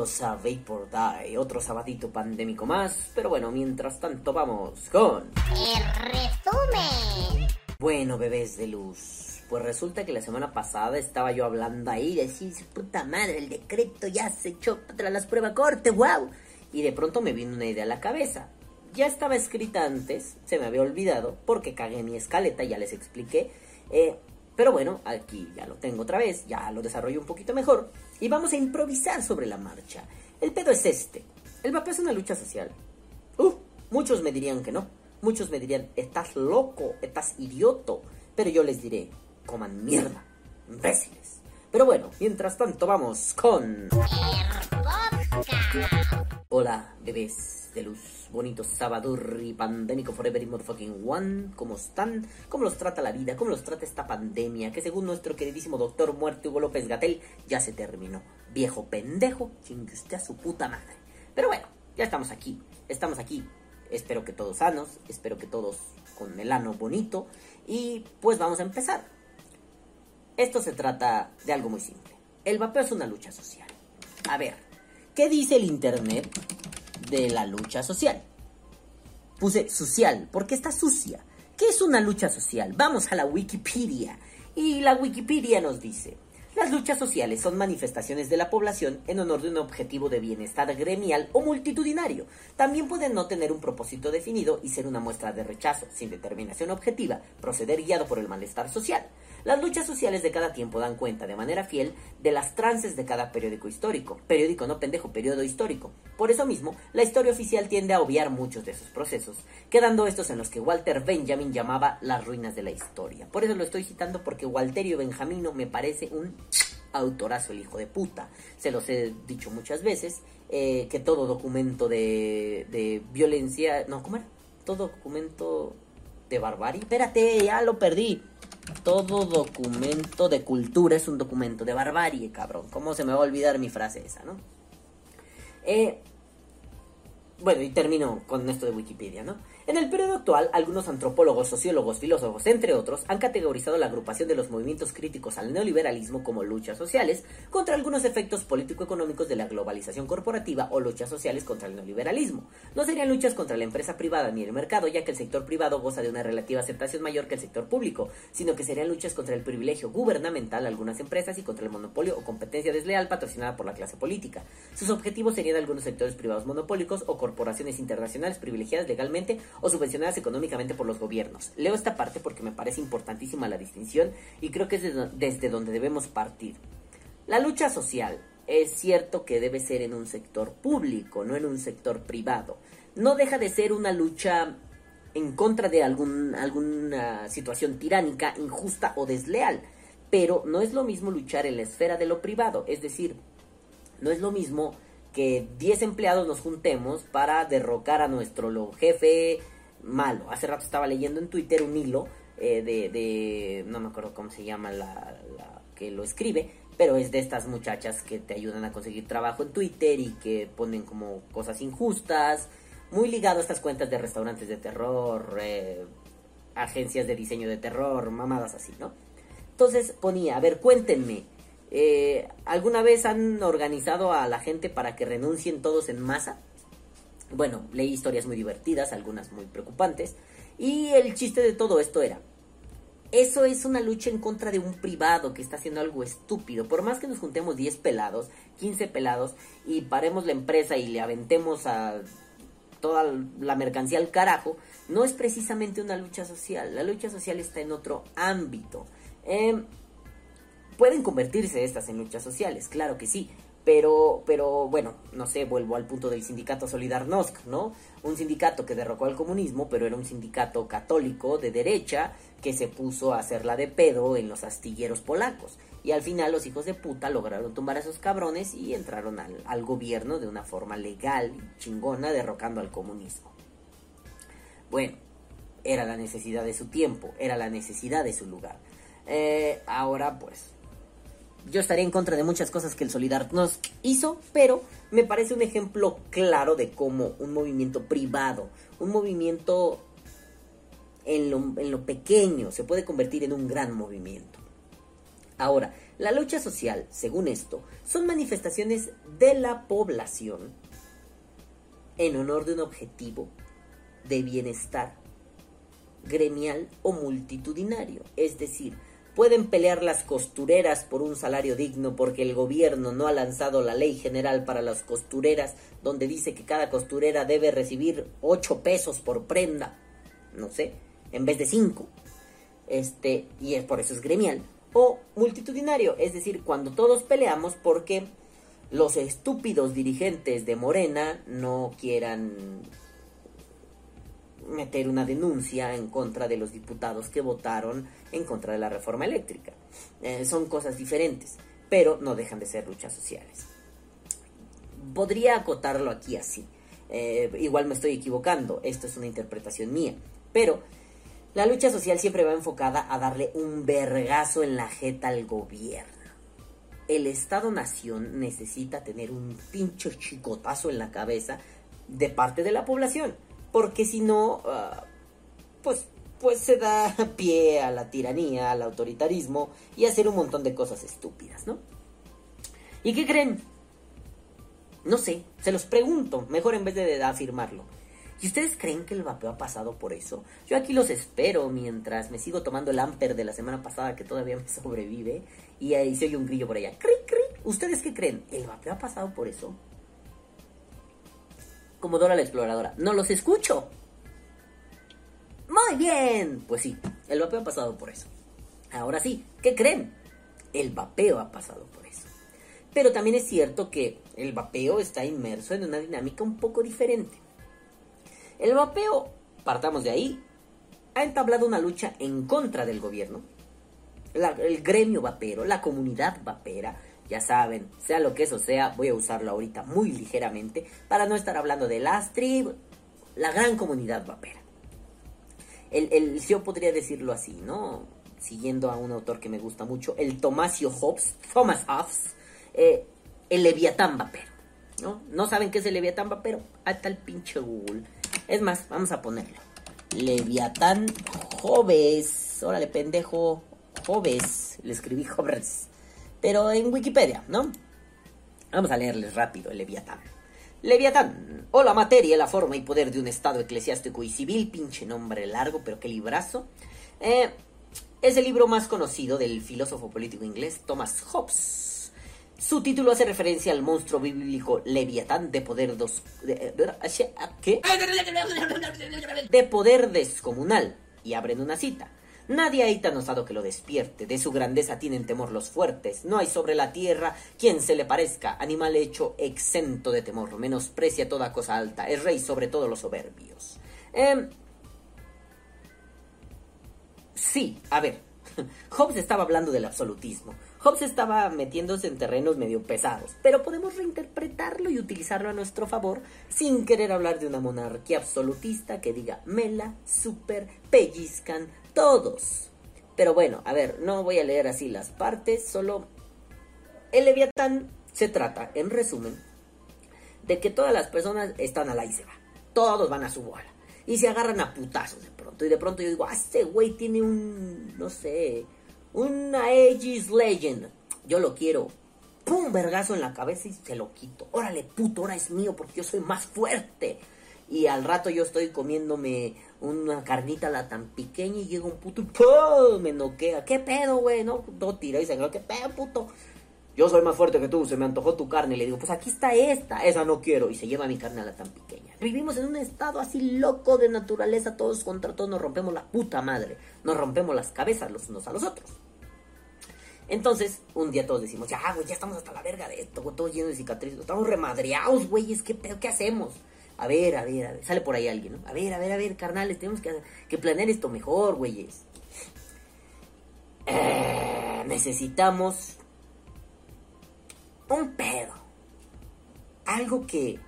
Bienvenidos a Vapor Die, otro sabadito pandémico más. Pero bueno, mientras tanto vamos con... El resumen. Bueno, bebés de luz. Pues resulta que la semana pasada estaba yo hablando ahí de decir, puta madre, el decreto ya se echó tras las pruebas corte, wow. Y de pronto me vino una idea a la cabeza ya estaba escrita antes, se me había olvidado, porque cagué mi escaleta, ya les expliqué. Eh, pero bueno, aquí ya lo tengo otra vez, ya lo desarrollo un poquito mejor. Y vamos a improvisar sobre la marcha. El pedo es este. El vapeo es una lucha social. Uh, muchos me dirían que no. Muchos me dirían, estás loco, estás idioto. Pero yo les diré, coman mierda, imbéciles. Pero bueno, mientras tanto vamos con... Hola, bebés de luz, bonito y pandémico forever y motherfucking one. ¿Cómo están? ¿Cómo los trata la vida? ¿Cómo los trata esta pandemia? Que según nuestro queridísimo doctor muerte Hugo López Gatel, ya se terminó. Viejo pendejo, chingue usted a su puta madre. Pero bueno, ya estamos aquí. Estamos aquí. Espero que todos sanos, espero que todos con el ano bonito. Y pues vamos a empezar. Esto se trata de algo muy simple. El vapeo es una lucha social. A ver, ¿qué dice el Internet de la lucha social? Puse social, porque está sucia. ¿Qué es una lucha social? Vamos a la Wikipedia. Y la Wikipedia nos dice, las luchas sociales son manifestaciones de la población en honor de un objetivo de bienestar gremial o multitudinario. También pueden no tener un propósito definido y ser una muestra de rechazo, sin determinación objetiva, proceder guiado por el malestar social. Las luchas sociales de cada tiempo dan cuenta de manera fiel de las trances de cada periódico histórico. Periódico no pendejo, periodo histórico. Por eso mismo, la historia oficial tiende a obviar muchos de esos procesos, quedando estos en los que Walter Benjamin llamaba las ruinas de la historia. Por eso lo estoy citando porque Walterio Benjamino me parece un autorazo el hijo de puta. Se los he dicho muchas veces, eh, que todo documento de, de violencia... No, ¿cómo era? Todo documento de barbarie. Espérate, ya lo perdí. Todo documento de cultura es un documento de barbarie, cabrón. ¿Cómo se me va a olvidar mi frase esa, no? Eh, bueno, y termino con esto de Wikipedia, ¿no? En el periodo actual, algunos antropólogos, sociólogos, filósofos, entre otros, han categorizado la agrupación de los movimientos críticos al neoliberalismo como luchas sociales contra algunos efectos político-económicos de la globalización corporativa o luchas sociales contra el neoliberalismo. No serían luchas contra la empresa privada ni el mercado, ya que el sector privado goza de una relativa aceptación mayor que el sector público, sino que serían luchas contra el privilegio gubernamental de algunas empresas y contra el monopolio o competencia desleal patrocinada por la clase política. Sus objetivos serían algunos sectores privados monopólicos o corporaciones internacionales privilegiadas legalmente o subvencionadas económicamente por los gobiernos. Leo esta parte porque me parece importantísima la distinción y creo que es desde donde debemos partir. La lucha social es cierto que debe ser en un sector público, no en un sector privado. No deja de ser una lucha en contra de algún, alguna situación tiránica, injusta o desleal. Pero no es lo mismo luchar en la esfera de lo privado, es decir, no es lo mismo que 10 empleados nos juntemos para derrocar a nuestro jefe malo. Hace rato estaba leyendo en Twitter un hilo eh, de, no me acuerdo cómo se llama la, que lo escribe, pero es de estas muchachas que te ayudan a conseguir trabajo en Twitter y que ponen como cosas injustas, muy ligado a estas cuentas de restaurantes de terror, eh, agencias de diseño de terror, mamadas así, ¿no? Entonces ponía, a ver, cuéntenme, eh, ¿alguna vez han organizado a la gente para que renuncien todos en masa? Bueno, leí historias muy divertidas, algunas muy preocupantes, y el chiste de todo esto era, eso es una lucha en contra de un privado que está haciendo algo estúpido. Por más que nos juntemos 10 pelados, 15 pelados, y paremos la empresa y le aventemos a toda la mercancía al carajo, no es precisamente una lucha social. La lucha social está en otro ámbito. Eh, pueden convertirse estas en luchas sociales, claro que sí. Pero, pero bueno, no sé, vuelvo al punto del sindicato Solidarnosc, ¿no? Un sindicato que derrocó al comunismo, pero era un sindicato católico de derecha que se puso a hacerla de pedo en los astilleros polacos. Y al final los hijos de puta lograron tumbar a esos cabrones y entraron al, gobierno de una forma legal y chingona, derrocando al comunismo. Bueno, era la necesidad de su tiempo, era la necesidad de su lugar. Eh, ahora pues yo estaría en contra de muchas cosas que el Solidar nos hizo, pero me parece un ejemplo claro de cómo un movimiento privado, un movimiento en lo, en lo pequeño, se puede convertir en un gran movimiento. Ahora, la lucha social, según esto, son manifestaciones de la población en honor de un objetivo de bienestar gremial o multitudinario. Es decir, pueden pelear las costureras por un salario digno porque el gobierno no ha lanzado la ley general para las costureras donde dice que cada costurera debe recibir 8 pesos por prenda, no sé, en vez de 5. Este, y es por eso es gremial o multitudinario, es decir, cuando todos peleamos porque los estúpidos dirigentes de Morena no quieran meter una denuncia en contra de los diputados que votaron en contra de la reforma eléctrica. Eh, son cosas diferentes, pero no dejan de ser luchas sociales. Podría acotarlo aquí así. Eh, igual me estoy equivocando, esto es una interpretación mía, pero la lucha social siempre va enfocada a darle un vergazo en la jeta al gobierno. El Estado-Nación necesita tener un pincho chicotazo en la cabeza de parte de la población, porque si no, ah, pues, pues se da pie a la tiranía, al autoritarismo y a hacer un montón de cosas estúpidas, ¿no? ¿Y qué creen? No sé, se los pregunto, mejor en vez de afirmarlo. ¿Y ustedes creen que el vapeo ha pasado por eso? Yo aquí los espero mientras me sigo tomando el amper de la semana pasada que todavía me sobrevive y ahí se oye un grillo por allá. ¡Cric, cric! ¿Ustedes qué creen? ¿El vapeo ha pasado por eso? Como Dora la exploradora. ¡No los escucho! Muy bien. Pues sí, el vapeo ha pasado por eso. Ahora sí, ¿qué creen? El vapeo ha pasado por eso. Pero también es cierto que el vapeo está inmerso en una dinámica un poco diferente. El vapeo, partamos de ahí, ha entablado una lucha en contra del gobierno. el gremio vapero, la comunidad vapera, ya saben, sea lo que eso sea, voy a usarlo ahorita muy ligeramente para no estar hablando de las la gran comunidad vapera. El, yo podría decirlo así, ¿no? Siguiendo a un autor que me gusta mucho, el Tomasio Hobbes, Thomas Hobbes, eh, el Leviatán vapero, ¿no? ¿No saben qué es el Leviatán vapero? Hasta el pinche Google es más, vamos a ponerlo. Leviatán Joves. Órale, pendejo. Joves. Le escribí Joves. Pero en Wikipedia, ¿no? Vamos a leerles rápido el Leviatán. Leviatán, o la materia, la forma y poder de un estado eclesiástico y civil, pinche nombre largo, pero qué librazo. Eh, es el libro más conocido del filósofo político inglés Thomas Hobbes su título hace referencia al monstruo bíblico Leviatán de poder dos, de, ¿qué? de poder descomunal y abren una cita. Nadie hay tan osado que lo despierte, de su grandeza tienen temor los fuertes, no hay sobre la tierra quien se le parezca, animal hecho exento de temor, menosprecia toda cosa alta, es rey sobre todos los soberbios. Eh, sí, a ver, Hobbes estaba hablando del absolutismo, Hobbes estaba metiéndose en terrenos medio pesados, pero podemos reinterpretarlo y utilizarlo a nuestro favor sin querer hablar de una monarquía absolutista que diga mela, super, pellizcan, todos. Pero bueno, a ver, no voy a leer así las partes, solo el Leviatán se trata, en resumen, de que todas las personas están a la y se va. Todos van a su bola. Y se agarran a putazos de pronto. Y de pronto yo digo, ah, este güey tiene un, no sé, una Aegis Legend. Yo lo quiero. Pum, vergazo en la cabeza y se lo quito. Órale, puto, ahora es mío porque yo soy más fuerte. Y al rato yo estoy comiéndome una carnita la tan pequeña y llega un puto y ¡pum! me noquea. ¿Qué pedo, güey? No, no tira y se ¿qué pedo, puto? Yo soy más fuerte que tú, se me antojó tu carne. Y le digo, pues aquí está esta, esa no quiero. Y se lleva mi carne a la tan pequeña. Vivimos en un estado así loco de naturaleza, todos contra todos nos rompemos la puta madre. Nos rompemos las cabezas los unos a los otros. Entonces, un día todos decimos, ya, güey, ya estamos hasta la verga de esto, güey, todo lleno de cicatrices. Estamos remadreados, güey, ¿qué pedo? ¿Qué hacemos? A ver, a ver, a ver. Sale por ahí alguien, ¿no? A ver, a ver, a ver, carnales, tenemos que, que planear esto mejor, güeyes. Eh, necesitamos un pedo. Algo que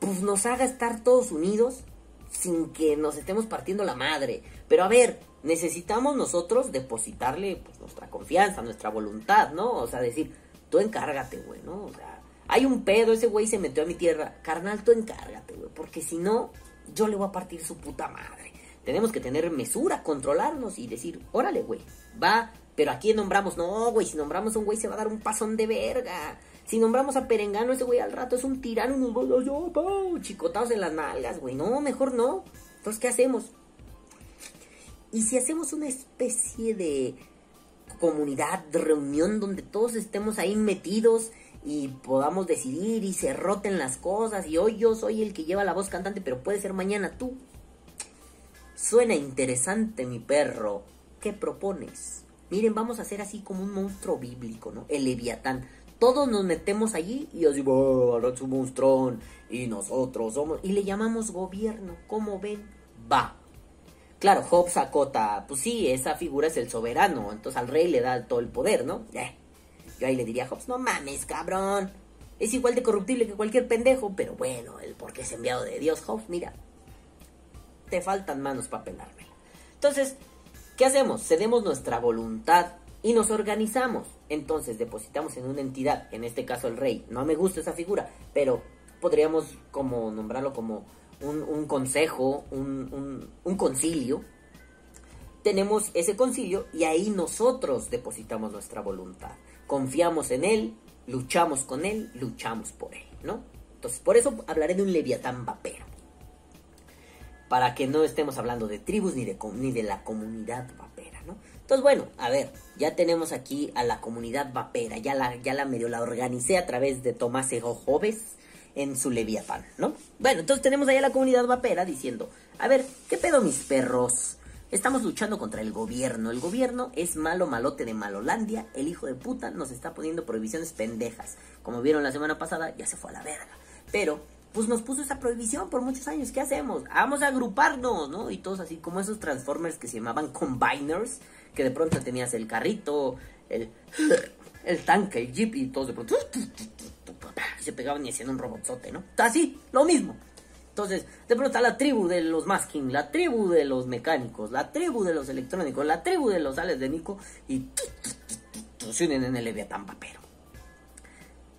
pues nos haga estar todos unidos sin que nos estemos partiendo la madre. Pero a ver, necesitamos nosotros depositarle pues, nuestra confianza, nuestra voluntad, ¿no? O sea, decir, tú encárgate, güey, ¿no? O sea, hay un pedo, ese güey se metió a mi tierra. Carnal, tú encárgate, güey. Porque si no, yo le voy a partir su puta madre. Tenemos que tener mesura, controlarnos y decir, órale, güey, va, pero ¿a quién nombramos? No, güey, si nombramos a un güey se va a dar un pasón de verga. Si nombramos a Perengano, ese güey al rato es un tirano, nos chicotados en las nalgas, güey. No, mejor no. Entonces, ¿qué hacemos? Y si hacemos una especie de comunidad, de reunión donde todos estemos ahí metidos y podamos decidir y se roten las cosas y hoy yo soy el que lleva la voz cantante, pero puede ser mañana tú. Suena interesante, mi perro. ¿Qué propones? Miren, vamos a hacer así como un monstruo bíblico, ¿no? El Leviatán. Todos nos metemos allí y así, oh, ahora es un monstruón y nosotros somos... Y le llamamos gobierno. ¿Cómo ven? Va. Claro, Hobbes acota, pues sí, esa figura es el soberano, entonces al rey le da todo el poder, ¿no? Eh. Yo ahí le diría a Hobbes, no mames, cabrón. Es igual de corruptible que cualquier pendejo, pero bueno, el porque es enviado de Dios, Hobbes, mira. Te faltan manos para pelármela. Entonces, ¿qué hacemos? Cedemos nuestra voluntad y nos organizamos. Entonces depositamos en una entidad, en este caso el rey. No me gusta esa figura, pero podríamos como nombrarlo como un, consejo, un concilio. Tenemos ese concilio y ahí nosotros depositamos nuestra voluntad. Confiamos en él, luchamos con él, luchamos por él, ¿no? Entonces, por eso hablaré de un leviatán vapero. Para que no estemos hablando de tribus ni de, ni de la comunidad vapera, ¿no? Entonces, bueno, a ver, ya tenemos aquí a la comunidad vapera, ya la, ya la medio la organicé a través de Tomás Ego Joves en su Leviatán, ¿no? Bueno, entonces tenemos ahí a la comunidad vapera diciendo, a ver, ¿qué pedo mis perros? Estamos luchando contra el gobierno. El gobierno es malo malote de Malolandia. El hijo de puta nos está poniendo prohibiciones pendejas. Como vieron la semana pasada, ya se fue a la verga. Pero, pues nos puso esa prohibición por muchos años. ¿Qué hacemos? Vamos a agruparnos, ¿no? Y todos así como esos Transformers que se llamaban Combiners que de pronto tenías el carrito, el, el tanque, el jeep y todos de pronto se pegaban y hacían un robotzote, ¿no? Así, lo mismo. Entonces, de pronto está la tribu de los masking, la tribu de los mecánicos, la tribu de los electrónicos, la tribu de los ales de Nico y unen en el Leviatán Vapero.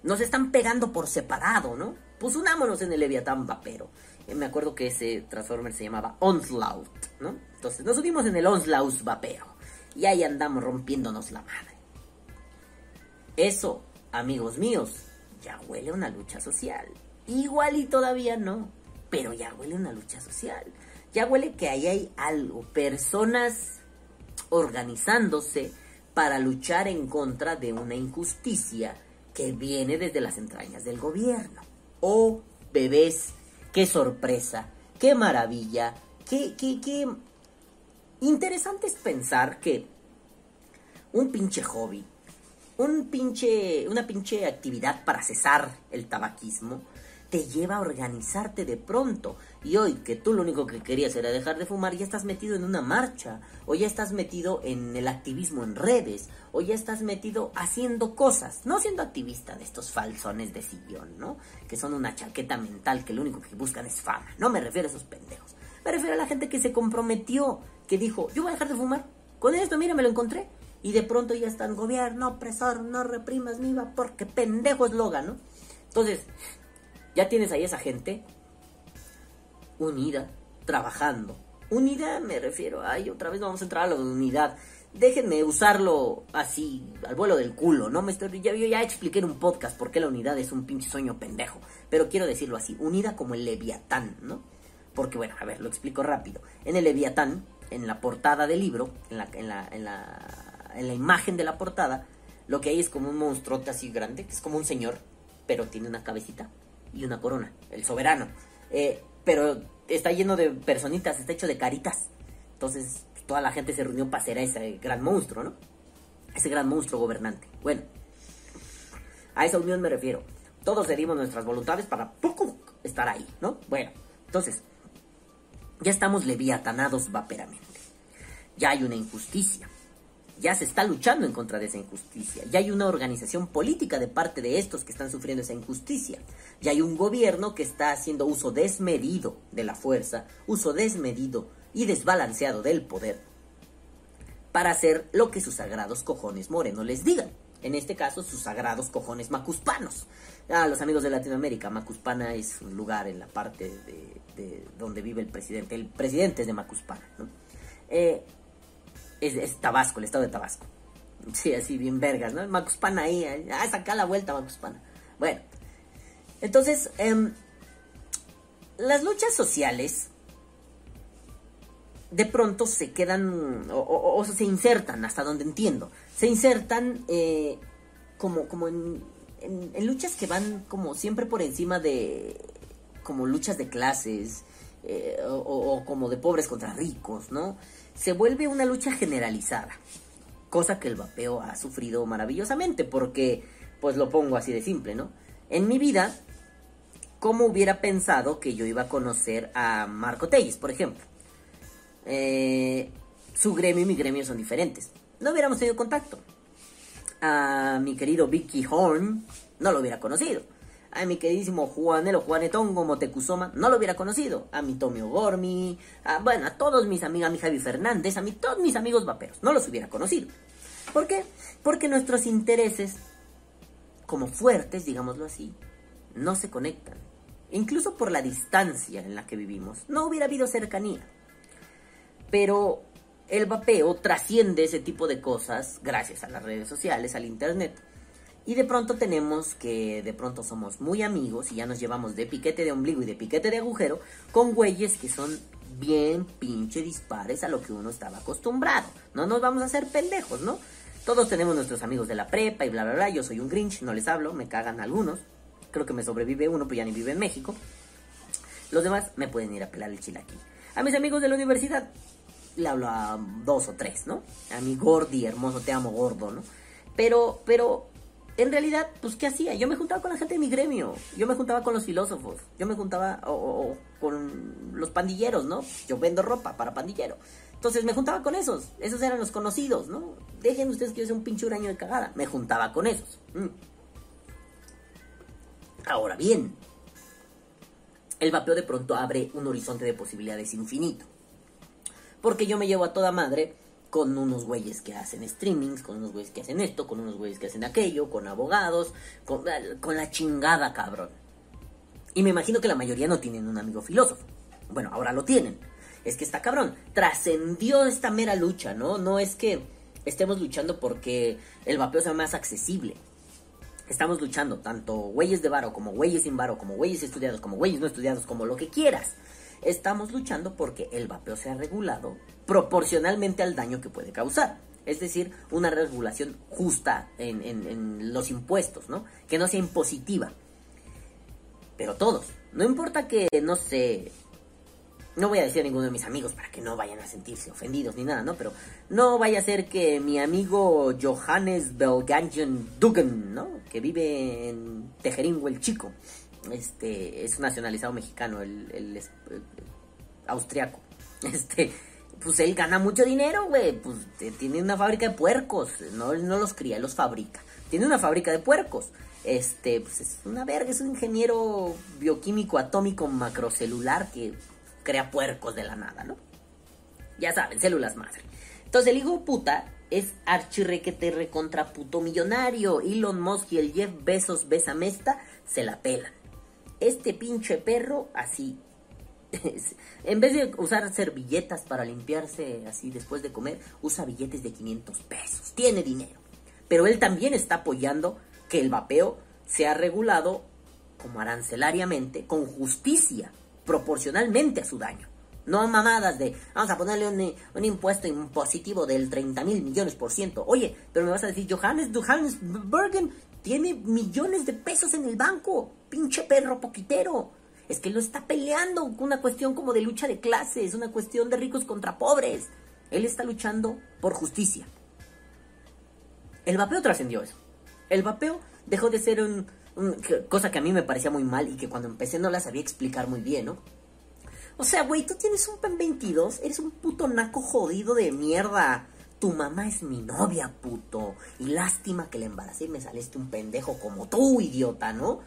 Nos están pegando por separado, ¿no? Pues unámonos en el Leviatán Vapero. me acuerdo que ese Transformer se llamaba Onslaught, ¿no? Entonces nos unimos en el Onslaught Vapero. Y ahí andamos rompiéndonos la madre. Eso, amigos míos, ya huele a una lucha social. Igual y todavía no, pero ya huele una lucha social. Ya huele que ahí hay algo, personas organizándose para luchar en contra de una injusticia que viene desde las entrañas del gobierno. Oh, bebés, qué sorpresa, qué maravilla, qué, qué, qué Interesante es pensar que un pinche hobby, un pinche, una pinche actividad para cesar el tabaquismo, te lleva a organizarte de pronto. Y hoy que tú lo único que querías era dejar de fumar, ya estás metido en una marcha, o ya estás metido en el activismo en redes, o ya estás metido haciendo cosas, no siendo activista de estos falsones de sillón, ¿no? Que son una chaqueta mental que lo único que buscan es fama. No me refiero a esos pendejos. Me refiero a la gente que se comprometió, que dijo, yo voy a dejar de fumar. Con esto, mira, me lo encontré. Y de pronto ya está el gobierno opresor, no reprimas mi porque pendejo es Logan, ¿no? Entonces, ya tienes ahí esa gente unida, trabajando. Unidad me refiero, ay, otra vez vamos a entrar a la unidad. Déjenme usarlo así, al vuelo del culo, ¿no? Me estoy, ya, yo ya expliqué en un podcast por qué la unidad es un pinche sueño pendejo. Pero quiero decirlo así, unida como el leviatán, ¿no? Porque, bueno, a ver, lo explico rápido. En el Leviatán, en la portada del libro, en la, en la, en la, en la imagen de la portada, lo que hay es como un monstruote así grande, que es como un señor, pero tiene una cabecita y una corona, el soberano. Eh, pero está lleno de personitas, está hecho de caritas. Entonces, toda la gente se reunió para hacer a ese gran monstruo, ¿no? Ese gran monstruo gobernante. Bueno, a esa unión me refiero. Todos cedimos nuestras voluntades para poco estar ahí, ¿no? Bueno, entonces, ya estamos leviatanados vaperamente. Ya hay una injusticia. Ya se está luchando en contra de esa injusticia. Ya hay una organización política de parte de estos que están sufriendo esa injusticia. Ya hay un gobierno que está haciendo uso desmedido de la fuerza, uso desmedido y desbalanceado del poder para hacer lo que sus sagrados cojones morenos les digan. En este caso, sus sagrados cojones macuspanos. Ah, los amigos de Latinoamérica, Macuspana es un lugar en la parte de, de donde vive el presidente. El presidente es de Macuspana, ¿no? Eh, es, Tabasco, el estado de Tabasco. Sí, así bien vergas, ¿no? Macuspana ahí, ah, saca la vuelta Macuspana. Bueno, entonces, em, las luchas sociales de pronto se quedan o, o- o se insertan, hasta donde entiendo, se insertan eh, como, como en, en- luchas que van como siempre por encima de como luchas de clases eh, o- o como de pobres contra ricos, ¿no? Se vuelve una lucha generalizada, cosa que el vapeo ha sufrido maravillosamente, porque, pues lo pongo así de simple, ¿no? En mi vida, ¿cómo hubiera pensado que yo iba a conocer a Marco Telles, por ejemplo? Eh, su gremio y mi gremio son diferentes. No hubiéramos tenido contacto. A mi querido Vicky Horn no lo hubiera conocido. A mi queridísimo Juanelo Juanetongo Motecuzoma no lo hubiera conocido. A mi Tomio Gormi, a, bueno, a todos mis amigos, a mi Javi Fernández, a todos mis amigos vaperos, no los hubiera conocido. ¿Por qué? Porque nuestros intereses, como fuertes, digámoslo así, no se conectan. Incluso por la distancia en la que vivimos, no hubiera habido cercanía. Pero el vapeo trasciende ese tipo de cosas gracias a las redes sociales, al internet. Y de pronto tenemos que de pronto somos muy amigos y ya nos llevamos de piquete de ombligo y de piquete de agujero con güeyes que son bien pinche dispares a lo que uno estaba acostumbrado. No nos vamos a hacer pendejos, ¿no? Todos tenemos nuestros amigos de la prepa y bla bla bla. Yo soy un Grinch, no les hablo, me cagan algunos. Creo que me sobrevive uno, pero ya ni vive en México. Los demás me pueden ir a pelar el chilaquil. A mis amigos de la universidad le hablo a dos o tres, ¿no? A mi Gordi, hermoso, te amo gordo, ¿no? Pero, pero, en realidad, pues, ¿qué hacía? Yo me juntaba con la gente de mi gremio. Yo me juntaba con los filósofos. Yo me juntaba o- con los pandilleros, ¿no? Yo vendo ropa para pandillero. Entonces me juntaba con esos. Esos eran los conocidos, ¿no? Dejen ustedes que yo sea un pinche huraño de cagada. Me juntaba con esos. Mm. Ahora bien, el vapeo de pronto abre un horizonte de posibilidades infinito. Porque yo me llevo a toda madre con unos güeyes que hacen streamings, con unos güeyes que hacen esto, con unos güeyes que hacen aquello, con abogados, con, la chingada, cabrón. Y me imagino que la mayoría no tienen un amigo filósofo. Bueno, ahora lo tienen. Es que está cabrón. Trascendió esta mera lucha, ¿no? No es que estemos luchando porque el vapeo sea más accesible. Estamos luchando tanto güeyes de varo como güeyes sin varo, como güeyes estudiados, como güeyes no estudiados, como lo que quieras. Estamos luchando porque el vapeo sea regulado proporcionalmente al daño que puede causar. Es decir, una regulación justa en, en- los impuestos, ¿no? Que no sea impositiva. Pero todos. No importa que, no sé, no voy a decir a ninguno de mis amigos para que no vayan a sentirse ofendidos ni nada, ¿no? Pero no vaya a ser que mi amigo Johannes Belgangen Dugan, ¿no? Que vive en Tejeringo el Chico. Este, es nacionalizado mexicano, austriaco. Este, pues él gana mucho dinero, güey. Pues eh, tiene una fábrica de puercos. No, no los cría, los fabrica. Tiene una fábrica de puercos. Este, pues es una verga, es un ingeniero bioquímico atómico macrocelular que crea puercos de la nada, ¿no? Ya saben, células madre. Entonces el hijo puta es archirrequete recontra puto millonario. Elon Musk y el Jeff Bezos Besamesta se la pelan. Este pinche perro así. En vez de usar servilletas para limpiarse así después de comer, usa billetes de 500 pesos. Tiene dinero. Pero él también está apoyando que el vapeo sea regulado como arancelariamente, con justicia, proporcionalmente a su daño. No mamadas de, vamos a ponerle un, impuesto impositivo del 30 mil millones por ciento. Oye, pero me vas a decir, Johannes, Johannes Bergen tiene millones de pesos en el banco. Pinche perro poquitero. Es que lo está peleando con una cuestión como de lucha de clases, una cuestión de ricos contra pobres. Él está luchando por justicia. El vapeo trascendió eso. El vapeo dejó de ser un, cosa que a mí me parecía muy mal y que cuando empecé no la sabía explicar muy bien, ¿no? O sea, güey, tú tienes un PEN 22, eres un puto naco jodido de mierda. Tu mamá es mi novia, puto. Y lástima que la embaracé y me saliste un pendejo como tú, idiota, ¿no?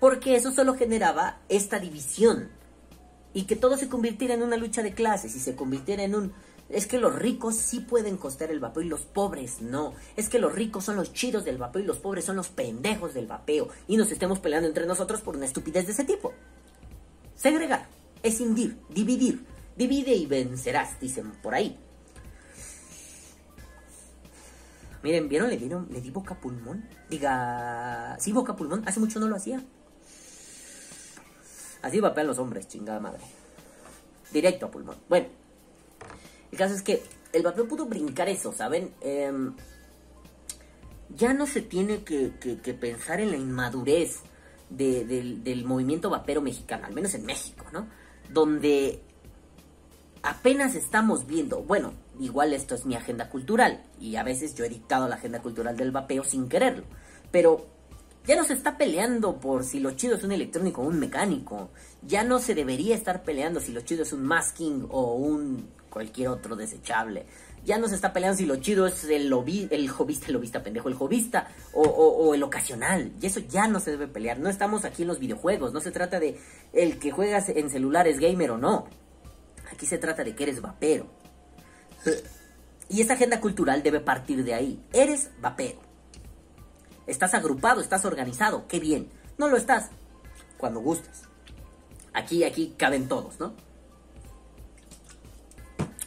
Porque eso solo generaba esta división. y que todo se convirtiera en una lucha de clases y se convirtiera en un... Es que los ricos sí pueden costear el vapeo y los pobres no. Es que los ricos son los chidos del vapeo y los pobres son los pendejos del vapeo. Y nos estemos peleando entre nosotros por una estupidez de ese tipo. Segregar, escindir, dividir. Divide y vencerás, dicen por ahí. Miren, ¿vieron? Le, dieron, le di boca pulmón. Diga, sí, boca pulmón. Hace mucho no lo hacía. Así vapean los hombres, chingada madre. Directo a pulmón. Bueno, el caso es que el vapeo pudo brincar eso, ¿saben? Em, ya no se tiene que, pensar en la inmadurez del, del movimiento vapero mexicano, al menos en México, ¿no? Donde apenas estamos viendo, bueno, igual esto es mi agenda cultural y a veces yo he dictado la agenda cultural del vapeo sin quererlo, pero ya no se está peleando por si lo chido es un electrónico o un mecánico, ya no se debería estar peleando si lo chido es un masking o un cualquier otro desechable. Ya no se está peleando si lo chido es el, lobby, el jovista, el lobista pendejo, el jovista o, o, el ocasional. Y eso ya no se debe pelear. No estamos aquí en los videojuegos. No se trata de el que juegas en celulares gamer o no. Aquí se trata de que eres vapero. Y esta agenda cultural debe partir de ahí. Eres vapero. Estás agrupado, estás organizado. Qué bien. No lo estás. Cuando gustes. Aquí, aquí caben todos, ¿no?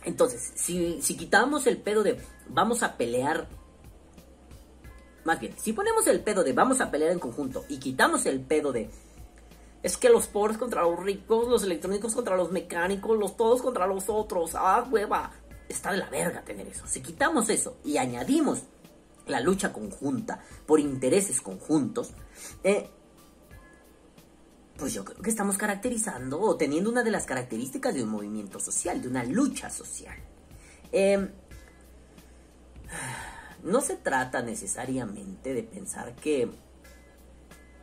Entonces, si, si quitamos el pedo de vamos a pelear más bien, si ponemos el pedo de vamos a pelear en conjunto y quitamos el pedo de es que los pobres contra los ricos, los electrónicos contra los mecánicos, los todos contra los otros. Ah, hueva. Está de la verga tener eso. Si quitamos eso y añadimos la lucha conjunta por intereses conjuntos, eh, pues yo creo que estamos caracterizando o teniendo una de las características de un movimiento social, de una lucha social. Eh, no se trata necesariamente de pensar que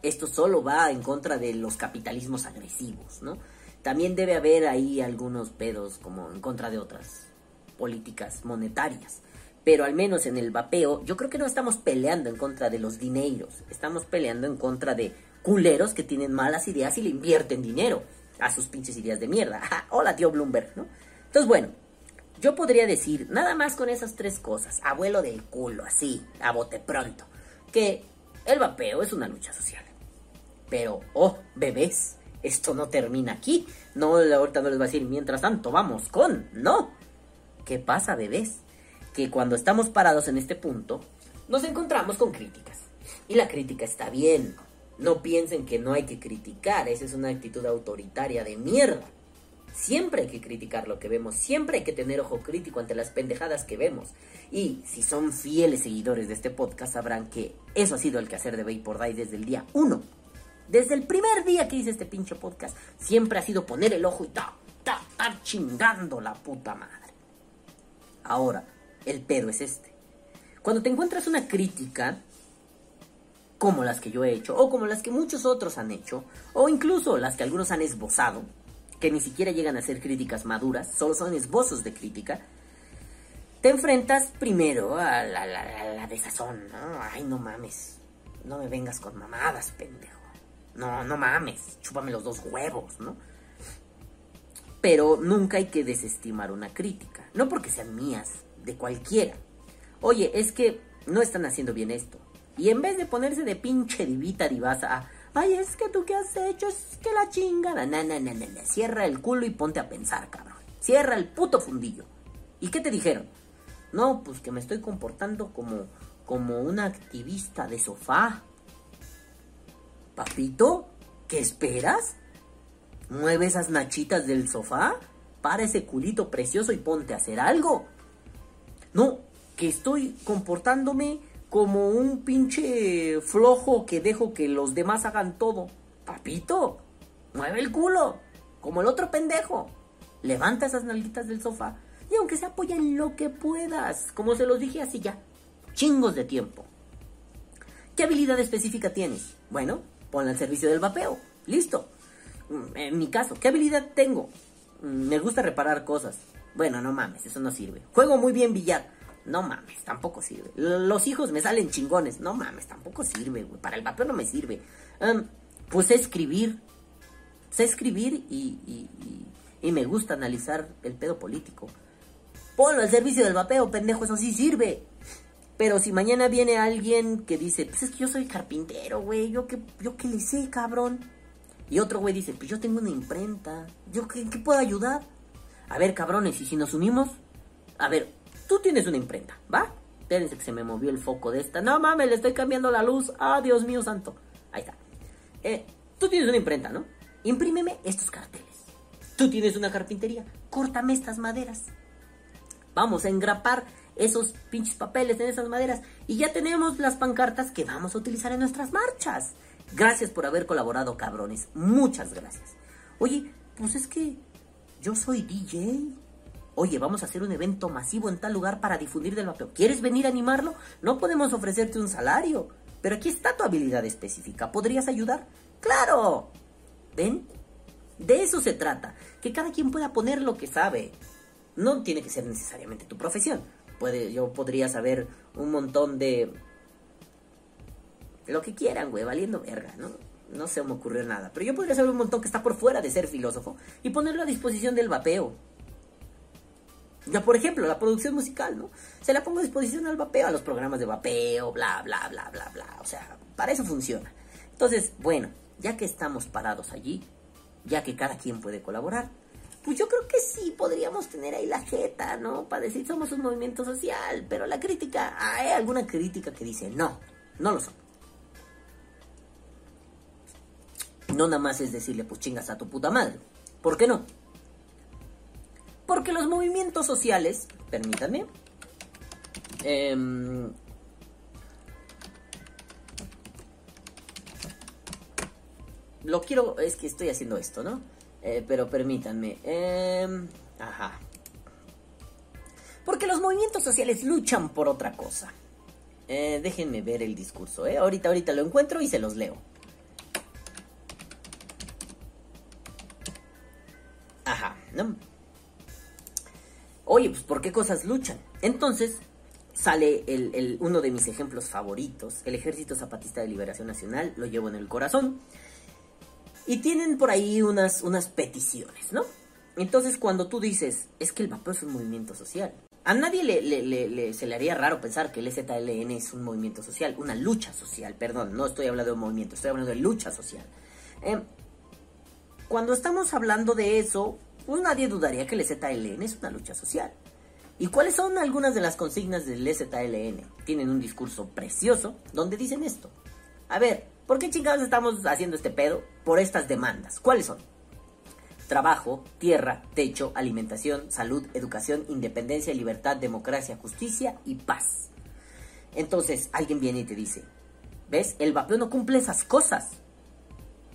esto solo va en contra de los capitalismos agresivos, ¿no? También debe haber ahí algunos pedos como en contra de otras políticas monetarias. Pero al menos en el vapeo, yo creo que no estamos peleando en contra de los dineros, estamos peleando en contra de culeros que tienen malas ideas y le invierten dinero a sus pinches ideas de mierda. Hola, tío Bloomberg, ¿no? Entonces, bueno, yo podría decir, nada más con esas tres cosas, abuelo del culo, así, a bote pronto, que el vapeo es una lucha social. Pero, oh, bebés, esto no termina aquí. No, ahorita no les voy a decir, mientras tanto, vamos con. No. ¿Qué pasa, bebés? Que cuando estamos parados en este punto, nos encontramos con críticas. Y la crítica está bien. No piensen que no hay que criticar. Esa es una actitud autoritaria de mierda. Siempre hay que criticar lo que vemos, siempre hay que tener ojo crítico ante las pendejadas que vemos. Y si son fieles seguidores de este podcast, sabrán que eso ha sido el quehacer de Bay por Day desde el día 1 desde el primer día que hice este pinche podcast, siempre ha sido poner el ojo y ta, ta, ta, chingando la puta madre. Ahora, el pedo es este. Cuando te encuentras una crítica, como las que yo he hecho, o como las que muchos otros han hecho, o incluso las que algunos han esbozado, que ni siquiera llegan a ser críticas maduras, solo son esbozos de crítica, te enfrentas primero a la, la, la desazón, ¿no? Ay, no mames, no me vengas con mamadas, pendejo. No, no mames, chúpame los dos huevos, ¿no? Pero nunca hay que desestimar una crítica, no porque sean mías, de cualquiera. Oye, es que no están haciendo bien esto. Y en vez de ponerse de pinche divita divasa ay, es que tú qué has hecho, es que la chingada, na, na, na, na, cierra el culo y ponte a pensar, cabrón. Cierra el puto fundillo. ¿Y qué te dijeron? No, pues que me estoy comportando como, como una activista de sofá. Papito, ¿qué esperas? Mueve esas nachitas del sofá, para ese culito precioso y ponte a hacer algo. No, que estoy comportándome como un pinche flojo que dejo que los demás hagan todo. Papito, mueve el culo, como el otro pendejo. Levanta esas nalguitas del sofá y aunque se apoya en lo que puedas, como se los dije así ya, chingos de tiempo. ¿Qué habilidad específica tienes? Bueno, ponla al servicio del vapeo. Listo. Mm, en mi caso, ¿qué habilidad tengo? Mm, me gusta reparar cosas. Bueno, no mames, eso no sirve. Juego muy bien billar. No mames, tampoco sirve. Los hijos me salen chingones. No mames, tampoco sirve, güey. Para el vapeo no me sirve. pues escribir. sé escribir y, me gusta analizar el pedo político. Ponlo al servicio del vapeo, pendejo, eso sí sirve. Pero si mañana viene alguien que dice, pues es que yo soy carpintero, güey, yo qué, yo qué le sé, cabrón. Y otro güey dice, pues yo tengo una imprenta, ¿yo qué, qué puedo ayudar? A ver, cabrones, ¿y si nos unimos? A ver, tú tienes una imprenta, ¿va? Espérense que se me movió el foco de esta. No mames, le estoy cambiando la luz. Ah, Dios mío santo. Ahí está. Eh, tú tienes una imprenta, ¿no? Imprímeme estos carteles. Tú tienes una carpintería. Córtame estas maderas. Vamos a engrapar esos pinches papeles en esas maderas. Y ya tenemos las pancartas que vamos a utilizar en nuestras marchas. Gracias por haber colaborado, cabrones. Muchas gracias. Oye, pues es que yo soy DJ. Oye, vamos a hacer un evento masivo en tal lugar para difundir del vapeo. ¿Quieres venir a animarlo? No podemos ofrecerte un salario. Pero aquí está tu habilidad específica. ¿Podrías ayudar? ¡Claro! ¿Ven? De eso se trata. Que cada quien pueda poner lo que sabe. No tiene que ser necesariamente tu profesión. Puede, yo podría saber un montón de... Lo que quieran, güey, valiendo verga, ¿no? No se me ocurrió nada. Pero yo podría saber un montón que está por fuera de ser filósofo y ponerlo a disposición del vapeo. Ya, por ejemplo, la producción musical, ¿no? Se la pongo a disposición al vapeo, a los programas de vapeo, bla, bla, bla, bla, bla. O sea, para eso funciona. Entonces, bueno, ya que estamos parados allí, ya que cada quien puede colaborar, pues yo creo que sí podríamos tener ahí la jeta, ¿no? Para decir somos un movimiento social, pero la crítica, hay alguna crítica que dice, no, no lo son. No nada más es decirle, pues chingas a tu puta madre. ¿Por qué no? Porque los movimientos sociales, permítanme, em, lo quiero, es que estoy haciendo esto, ¿no? Eh, pero permítanme. em, ajá. Porque los movimientos sociales luchan por otra cosa. Eh, déjenme ver el discurso, ¿eh? Ahorita, ahorita lo encuentro y se los leo. Oye, pues ¿por qué cosas luchan? Entonces sale el, uno de mis ejemplos favoritos, el Ejército Zapatista de Liberación Nacional, lo llevo en el corazón. Y tienen por ahí unas, unas peticiones, ¿no? Entonces cuando tú dices, es que el vapeo es un movimiento social, a nadie le, se le haría raro pensar que el ZLN es un movimiento social, una lucha social, perdón, no estoy hablando de movimiento, estoy hablando de lucha social. Eh, cuando estamos hablando de eso, pues nadie dudaría que el ZLN es una lucha social. ¿Y cuáles son algunas de las consignas del ZLN? Tienen un discurso precioso donde dicen esto. A ver, ¿por qué chingados estamos haciendo este pedo? Por estas demandas. ¿Cuáles son? Trabajo, tierra, techo, alimentación, salud, educación, independencia, libertad, democracia, justicia y paz. Entonces alguien viene y te dice, ¿ves? El vapeo no cumple esas cosas.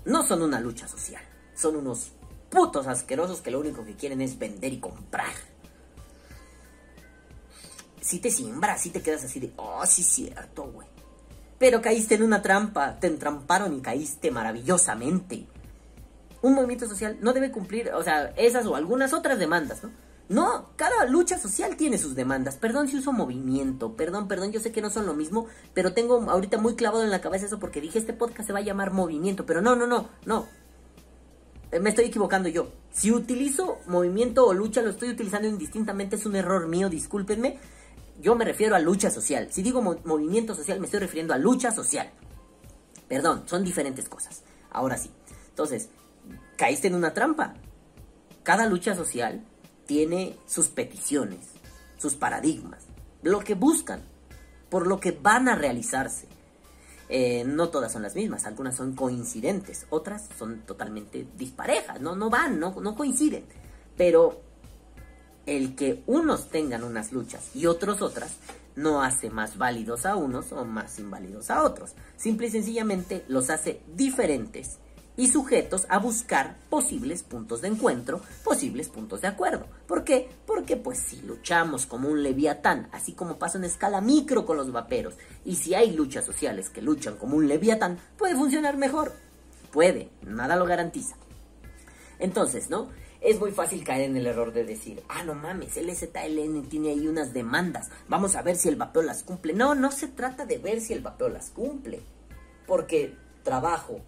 No son una lucha social. Son unos putos asquerosos que lo único que quieren es vender y comprar. Si te siembra, si te quedas así de, oh, sí cierto, güey. Pero caíste en una trampa, te entramparon y caíste maravillosamente. Un movimiento social no debe cumplir, o sea, esas o algunas otras demandas, ¿no? No, cada lucha social tiene sus demandas. Perdón si uso movimiento, perdón, perdón, yo sé que no son lo mismo, pero tengo ahorita muy clavado en la cabeza eso porque dije este podcast se va a llamar movimiento, pero no, no, no, no. Eh, Me estoy equivocando yo. Si utilizo movimiento o lucha, lo estoy utilizando indistintamente, es un error mío, discúlpenme. Yo me refiero a lucha social. Si digo mo- movimiento social, me estoy refiriendo a lucha social. Perdón, son diferentes cosas. Ahora sí. Entonces, caíste en una trampa. Cada lucha social tiene sus peticiones, sus paradigmas, lo que buscan, por lo que van a realizarse. Eh, no todas son las mismas, algunas son coincidentes, otras son totalmente disparejas, no, no van, no, no coinciden. Pero el que unos tengan unas luchas y otros otras no hace más válidos a unos o más inválidos a otros. Simple y sencillamente los hace diferentes y sujetos a buscar posibles puntos de encuentro, posibles puntos de acuerdo. ¿Por qué? Porque pues si luchamos como un leviatán, así como pasa en escala micro con los vaperos, y si hay luchas sociales que luchan como un leviatán, puede funcionar mejor. Puede, nada lo garantiza. Entonces, ¿no? Es muy fácil caer en el error de decir, ah, no mames, el ZLN tiene ahí unas demandas, vamos a ver si el vapeo las cumple. No, no se trata de ver si el vapeo las cumple, porque trabajo,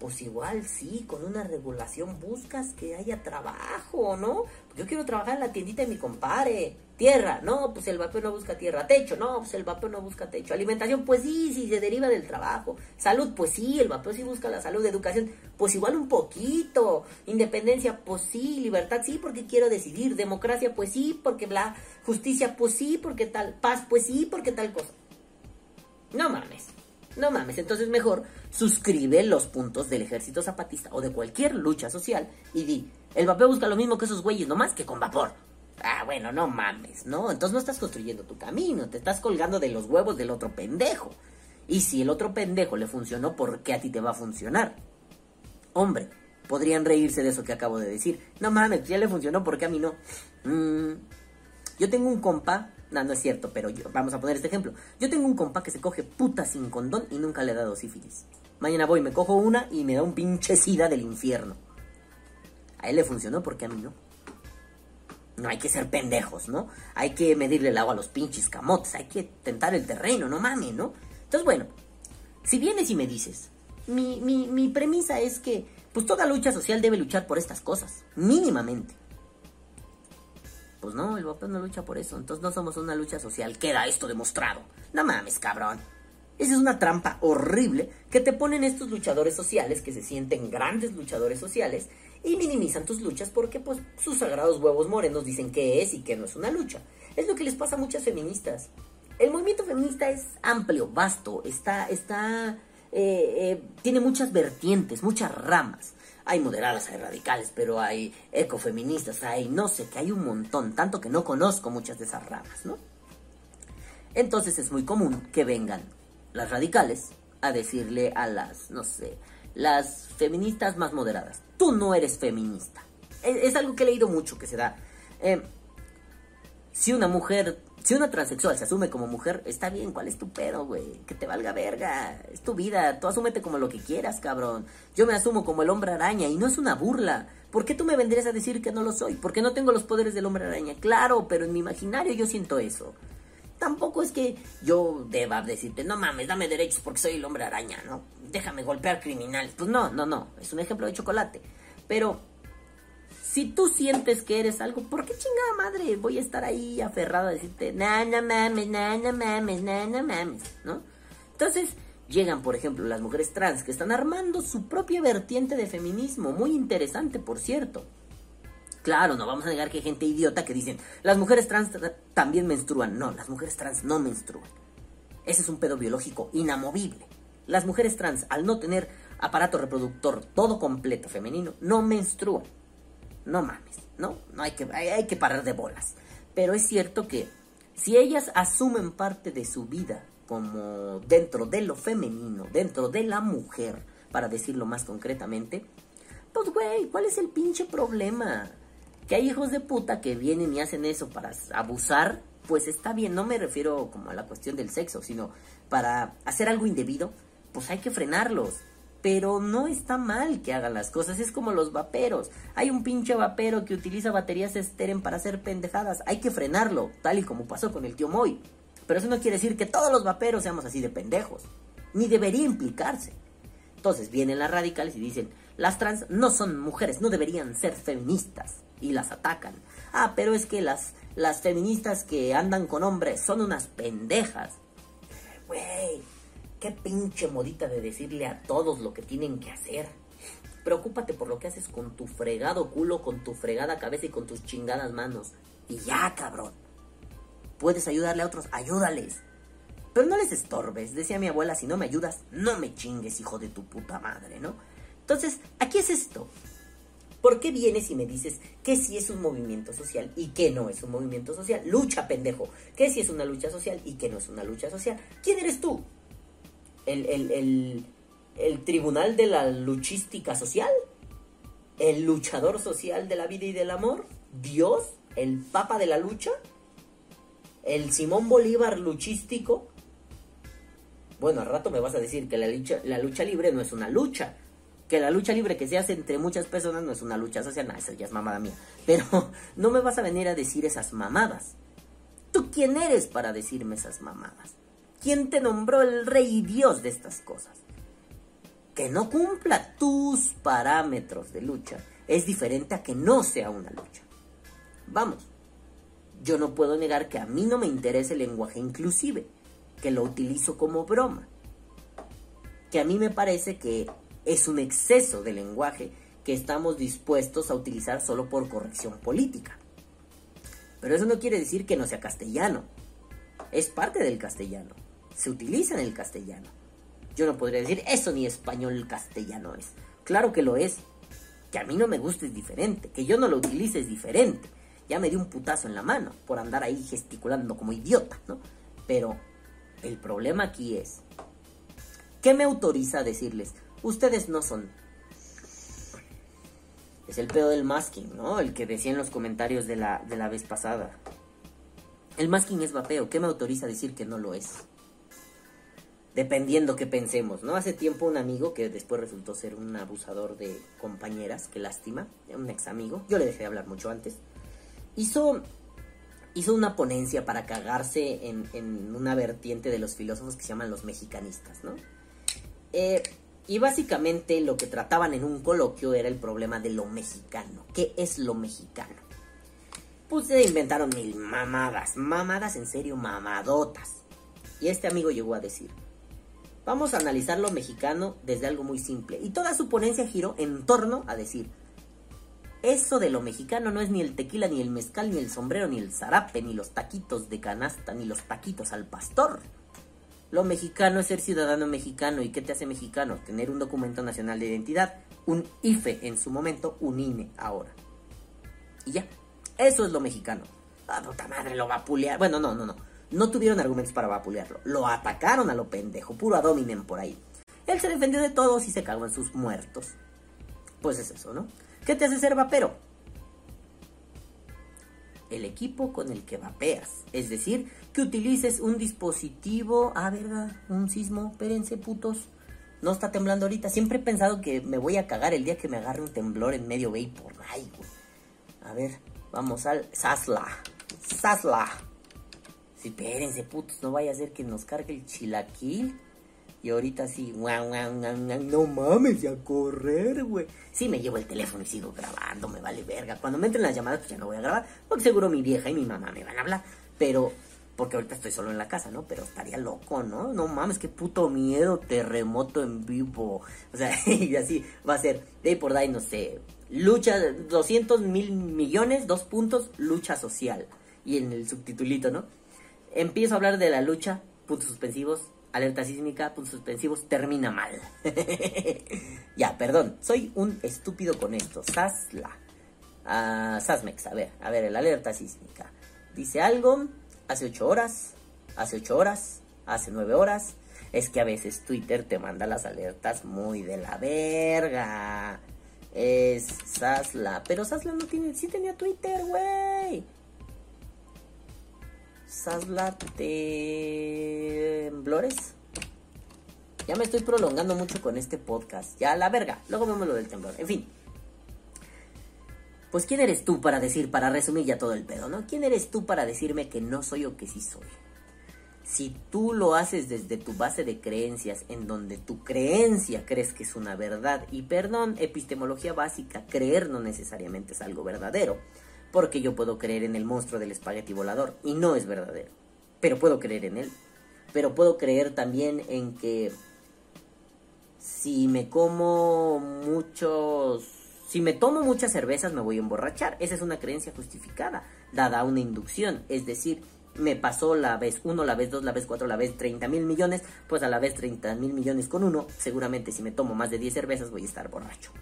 pues igual sí, con una regulación buscas que haya trabajo, ¿no? Yo quiero trabajar en la tiendita de mi compadre. Tierra, no, pues el vapeo no busca tierra. Techo, no, pues el vapeo no busca techo. Alimentación, pues sí, sí, se deriva del trabajo. Salud, pues sí, el vapeo sí busca la salud. Educación, pues igual un poquito. Independencia, pues sí. Libertad, sí, porque quiero decidir. Democracia, pues sí, porque bla. Justicia, pues sí, porque tal. Paz, pues sí, porque tal cosa. No mames. No mames, entonces mejor suscribe los puntos del ejército zapatista o de cualquier lucha social y di, el vapeo busca lo mismo que esos güeyes, no más que con vapor. Ah, bueno, no mames, ¿no? Entonces no estás construyendo tu camino, te estás colgando de los huevos del otro pendejo. Y si el otro pendejo le funcionó, ¿por qué a ti te va a funcionar? Hombre, podrían reírse de eso que acabo de decir. No mames, ya le funcionó, ¿por qué a mí no? Mm, yo tengo un compa no, no es cierto, pero yo, vamos a poner este ejemplo. Yo tengo un compa que se coge puta sin condón y nunca le ha dado sífilis. Mañana voy, me cojo una y me da un pinche sida del infierno. A él le funcionó porque a mí no. No hay que ser pendejos, ¿no? Hay que medirle el agua a los pinches camotes, hay que tentar el terreno, no mames, ¿no? Entonces, bueno, si vienes y me dices, mi, mi, mi premisa es que, pues toda lucha social debe luchar por estas cosas, mínimamente. Pues no, el vapeo no lucha por eso. Entonces no somos una lucha social. Queda esto demostrado. No mames, cabrón. Esa es una trampa horrible que te ponen estos luchadores sociales que se sienten grandes luchadores sociales y minimizan tus luchas porque pues sus sagrados huevos morenos dicen que es y que no es una lucha. Es lo que les pasa a muchas feministas. El movimiento feminista es amplio, vasto, está, está, eh, eh, tiene muchas vertientes, muchas ramas hay moderadas, hay radicales, pero hay ecofeministas, hay no sé, que hay un montón, tanto que no conozco muchas de esas ramas, ¿no? Entonces es muy común que vengan las radicales a decirle a las, no sé, las feministas más moderadas, tú no eres feminista. Es, algo que he leído mucho que se da. Eh, si una mujer si una transexual se asume como mujer, está bien, ¿cuál es tu pedo, güey? Que te valga verga, es tu vida, tú asúmete como lo que quieras, cabrón. Yo me asumo como el hombre araña y no es una burla. ¿Por qué tú me vendrías a decir que no lo soy? Porque no tengo los poderes del hombre araña. Claro, pero en mi imaginario yo siento eso. Tampoco es que yo deba decirte, no mames, dame derechos porque soy el hombre araña, ¿no? Déjame golpear criminales. Pues no, no, no, es un ejemplo de chocolate. Pero si tú sientes que eres algo, ¿por qué chingada madre voy a estar ahí aferrado a decirte, na, na mames, na, na mames, na, na mames, ¿no? Entonces, llegan, por ejemplo, las mujeres trans que están armando su propia vertiente de feminismo, muy interesante, por cierto. Claro, no vamos a negar que hay gente idiota que dicen, las mujeres trans también menstruan. No, las mujeres trans no menstruan. Ese es un pedo biológico inamovible. Las mujeres trans, al no tener aparato reproductor todo completo femenino, no menstruan no mames, ¿no? No hay que, hay, que parar de bolas. Pero es cierto que si ellas asumen parte de su vida como dentro de lo femenino, dentro de la mujer, para decirlo más concretamente, pues güey, ¿cuál es el pinche problema? Que hay hijos de puta que vienen y hacen eso para abusar, pues está bien, no me refiero como a la cuestión del sexo, sino para hacer algo indebido, pues hay que frenarlos. Pero no está mal que hagan las cosas, es como los vaperos. Hay un pinche vapero que utiliza baterías esteren para hacer pendejadas, hay que frenarlo, tal y como pasó con el tío Moy. Pero eso no quiere decir que todos los vaperos seamos así de pendejos, ni debería implicarse. Entonces vienen las radicales y dicen, las trans no son mujeres, no deberían ser feministas, y las atacan. Ah, pero es que las, las feministas que andan con hombres son unas pendejas. Güey, Qué pinche modita de decirle a todos lo que tienen que hacer. Preocúpate por lo que haces con tu fregado culo, con tu fregada cabeza y con tus chingadas manos. Y ya, cabrón. Puedes ayudarle a otros, ayúdales. Pero no les estorbes, decía mi abuela, si no me ayudas, no me chingues, hijo de tu puta madre, ¿no? Entonces, aquí es esto. ¿Por qué vienes y me dices que sí es un movimiento social y que no es un movimiento social? Lucha, pendejo. Que sí es una lucha social y que no es una lucha social. ¿Quién eres tú? El, tribunal de la luchística social, el luchador social de la vida y del amor, Dios, el papa de la lucha, el Simón Bolívar luchístico. Bueno, al rato me vas a decir que la lucha, la lucha libre no es una lucha, que la lucha libre que se hace entre muchas personas no es una lucha social, no, esa ya es mamada mía. Pero no me vas a venir a decir esas mamadas. ¿Tú quién eres para decirme esas mamadas? ¿Quién te nombró el rey y dios de estas cosas? que no cumpla tus parámetros de lucha es diferente a que no sea una lucha. Vamos, yo no puedo negar que a mí no me interesa el lenguaje inclusive, que lo utilizo como broma, que a mí me parece que es un exceso de lenguaje que estamos dispuestos a utilizar solo por corrección política. Pero eso no quiere decir que no sea castellano. Es parte del castellano. Se utiliza en el castellano. Yo no podría decir eso ni español castellano es. Claro que lo es. Que a mí no me guste es diferente. Que yo no lo utilice es diferente. Ya me dio un putazo en la mano por andar ahí gesticulando como idiota, ¿no? Pero el problema aquí es, ¿qué me autoriza a decirles? Ustedes no son es el pedo del masking, ¿no? El que decía en los comentarios de la, de la vez pasada. El masking es vapeo. ¿Qué me autoriza a decir que no lo es? Dependiendo que pensemos, ¿no? Hace tiempo un amigo que después resultó ser un abusador de compañeras, qué lástima, un ex amigo, yo le dejé de hablar mucho antes, hizo, hizo una ponencia para cagarse en, una vertiente de los filósofos que se llaman los mexicanistas, ¿no? Eh, y básicamente lo que trataban en un coloquio era el problema de lo mexicano. ¿Qué es lo mexicano? Pues se inventaron mil mamadas, mamadas en serio, mamadotas. Y este amigo llegó a decir, vamos a analizar lo mexicano desde algo muy simple. Y toda su ponencia giró en torno a decir, eso de lo mexicano no es ni el tequila, ni el mezcal, ni el sombrero, ni el zarape, ni los taquitos de canasta, ni los taquitos al pastor. Lo mexicano es ser ciudadano mexicano. ¿Y qué te hace mexicano? Tener un documento nacional de identidad, un IFE en su momento, un INE ahora. Y ya. Eso es lo mexicano. Ah, puta madre, lo vapulear. Bueno, no, no, no. No tuvieron argumentos para vapulearlo. Lo atacaron a lo pendejo, puro adominen por ahí. Él se defendió de todos y se cagó en sus muertos. Pues es eso, ¿no? ¿Qué te hace ser vapero? el equipo con el que vapeas. Es decir, que utilices un dispositivo. Ah, ¿verdad? Un sismo. Espérense, putos. No está temblando ahorita. Siempre he pensado que me voy a cagar el día que me agarre un temblor en medio vapor. Ay, güey. A ver, vamos al Sasla. Sasla. Sí, espérense, putos. No vaya a ser que nos cargue el chilaquil. Y ahorita sí, no mames, a correr, güey. Sí, me llevo el teléfono y sigo grabando, me vale verga. Cuando me entren las llamadas, pues ya no voy a grabar, porque seguro mi vieja y mi mamá me van a hablar. Pero, porque ahorita estoy solo en la casa, ¿no? Pero estaría loco, ¿no? No mames, qué puto miedo, terremoto en vivo. O sea, y así va a ser, day por day, no sé, lucha, 200 mil millones, dos puntos, lucha social. Y en el subtitulito, ¿no? Empiezo a hablar de la lucha, puntos suspensivos, alerta sísmica, puntos suspensivos, termina mal. ya, perdón, soy un estúpido con esto. Sasla. Uh, Sasmex, a ver, a ver, el alerta sísmica. Dice algo, hace 8 horas, hace 8 horas, hace 9 horas. Es que a veces Twitter te manda las alertas muy de la verga. Es Sasla. Pero Sasla no tiene, sí tenía Twitter, güey. Sasla temblores. Ya me estoy prolongando mucho con este podcast. Ya la verga. Luego vemos lo del temblor. En fin. Pues quién eres tú para decir, para resumir ya todo el pedo, ¿no? ¿Quién eres tú para decirme que no soy o que sí soy? Si tú lo haces desde tu base de creencias, en donde tu creencia crees que es una verdad, y perdón, epistemología básica, creer no necesariamente es algo verdadero porque yo puedo creer en el monstruo del espagueti volador y no es verdadero, pero puedo creer en él. Pero puedo creer también en que si me como muchos, si me tomo muchas cervezas me voy a emborrachar. Esa es una creencia justificada, dada una inducción, es decir, me pasó la vez 1, la vez 2, la vez 4, la vez 30 mil millones, pues a la vez 30 mil millones con uno, seguramente si me tomo más de 10 cervezas voy a estar borracho.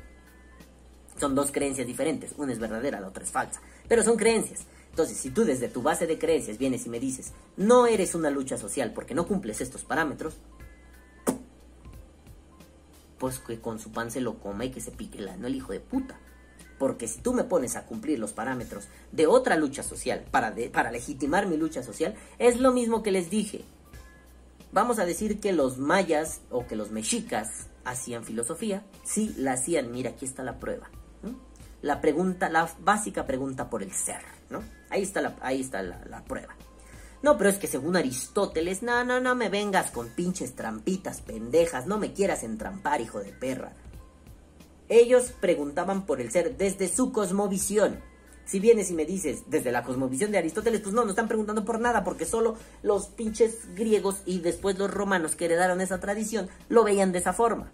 Son dos creencias diferentes, una es verdadera, la otra es falsa, pero son creencias. Entonces, si tú desde tu base de creencias vienes y me dices, no eres una lucha social porque no cumples estos parámetros, pues que con su pan se lo coma y que se pique la, no el hijo de puta. Porque si tú me pones a cumplir los parámetros de otra lucha social para, para legitimar mi lucha social, es lo mismo que les dije. Vamos a decir que los mayas o que los mexicas hacían filosofía. Sí, la hacían. Mira, aquí está la prueba la pregunta, la básica pregunta por el ser, ¿no? Ahí está la, ahí está la, prueba. No, pero es que según Aristóteles, no, no, no me vengas con pinches trampitas pendejas, no me quieras entrampar, hijo de perra. Ellos preguntaban por el ser desde su cosmovisión. Si vienes y me dices desde la cosmovisión de Aristóteles, pues no, no están preguntando por nada, porque solo los pinches griegos y después los romanos que heredaron esa tradición lo veían de esa forma.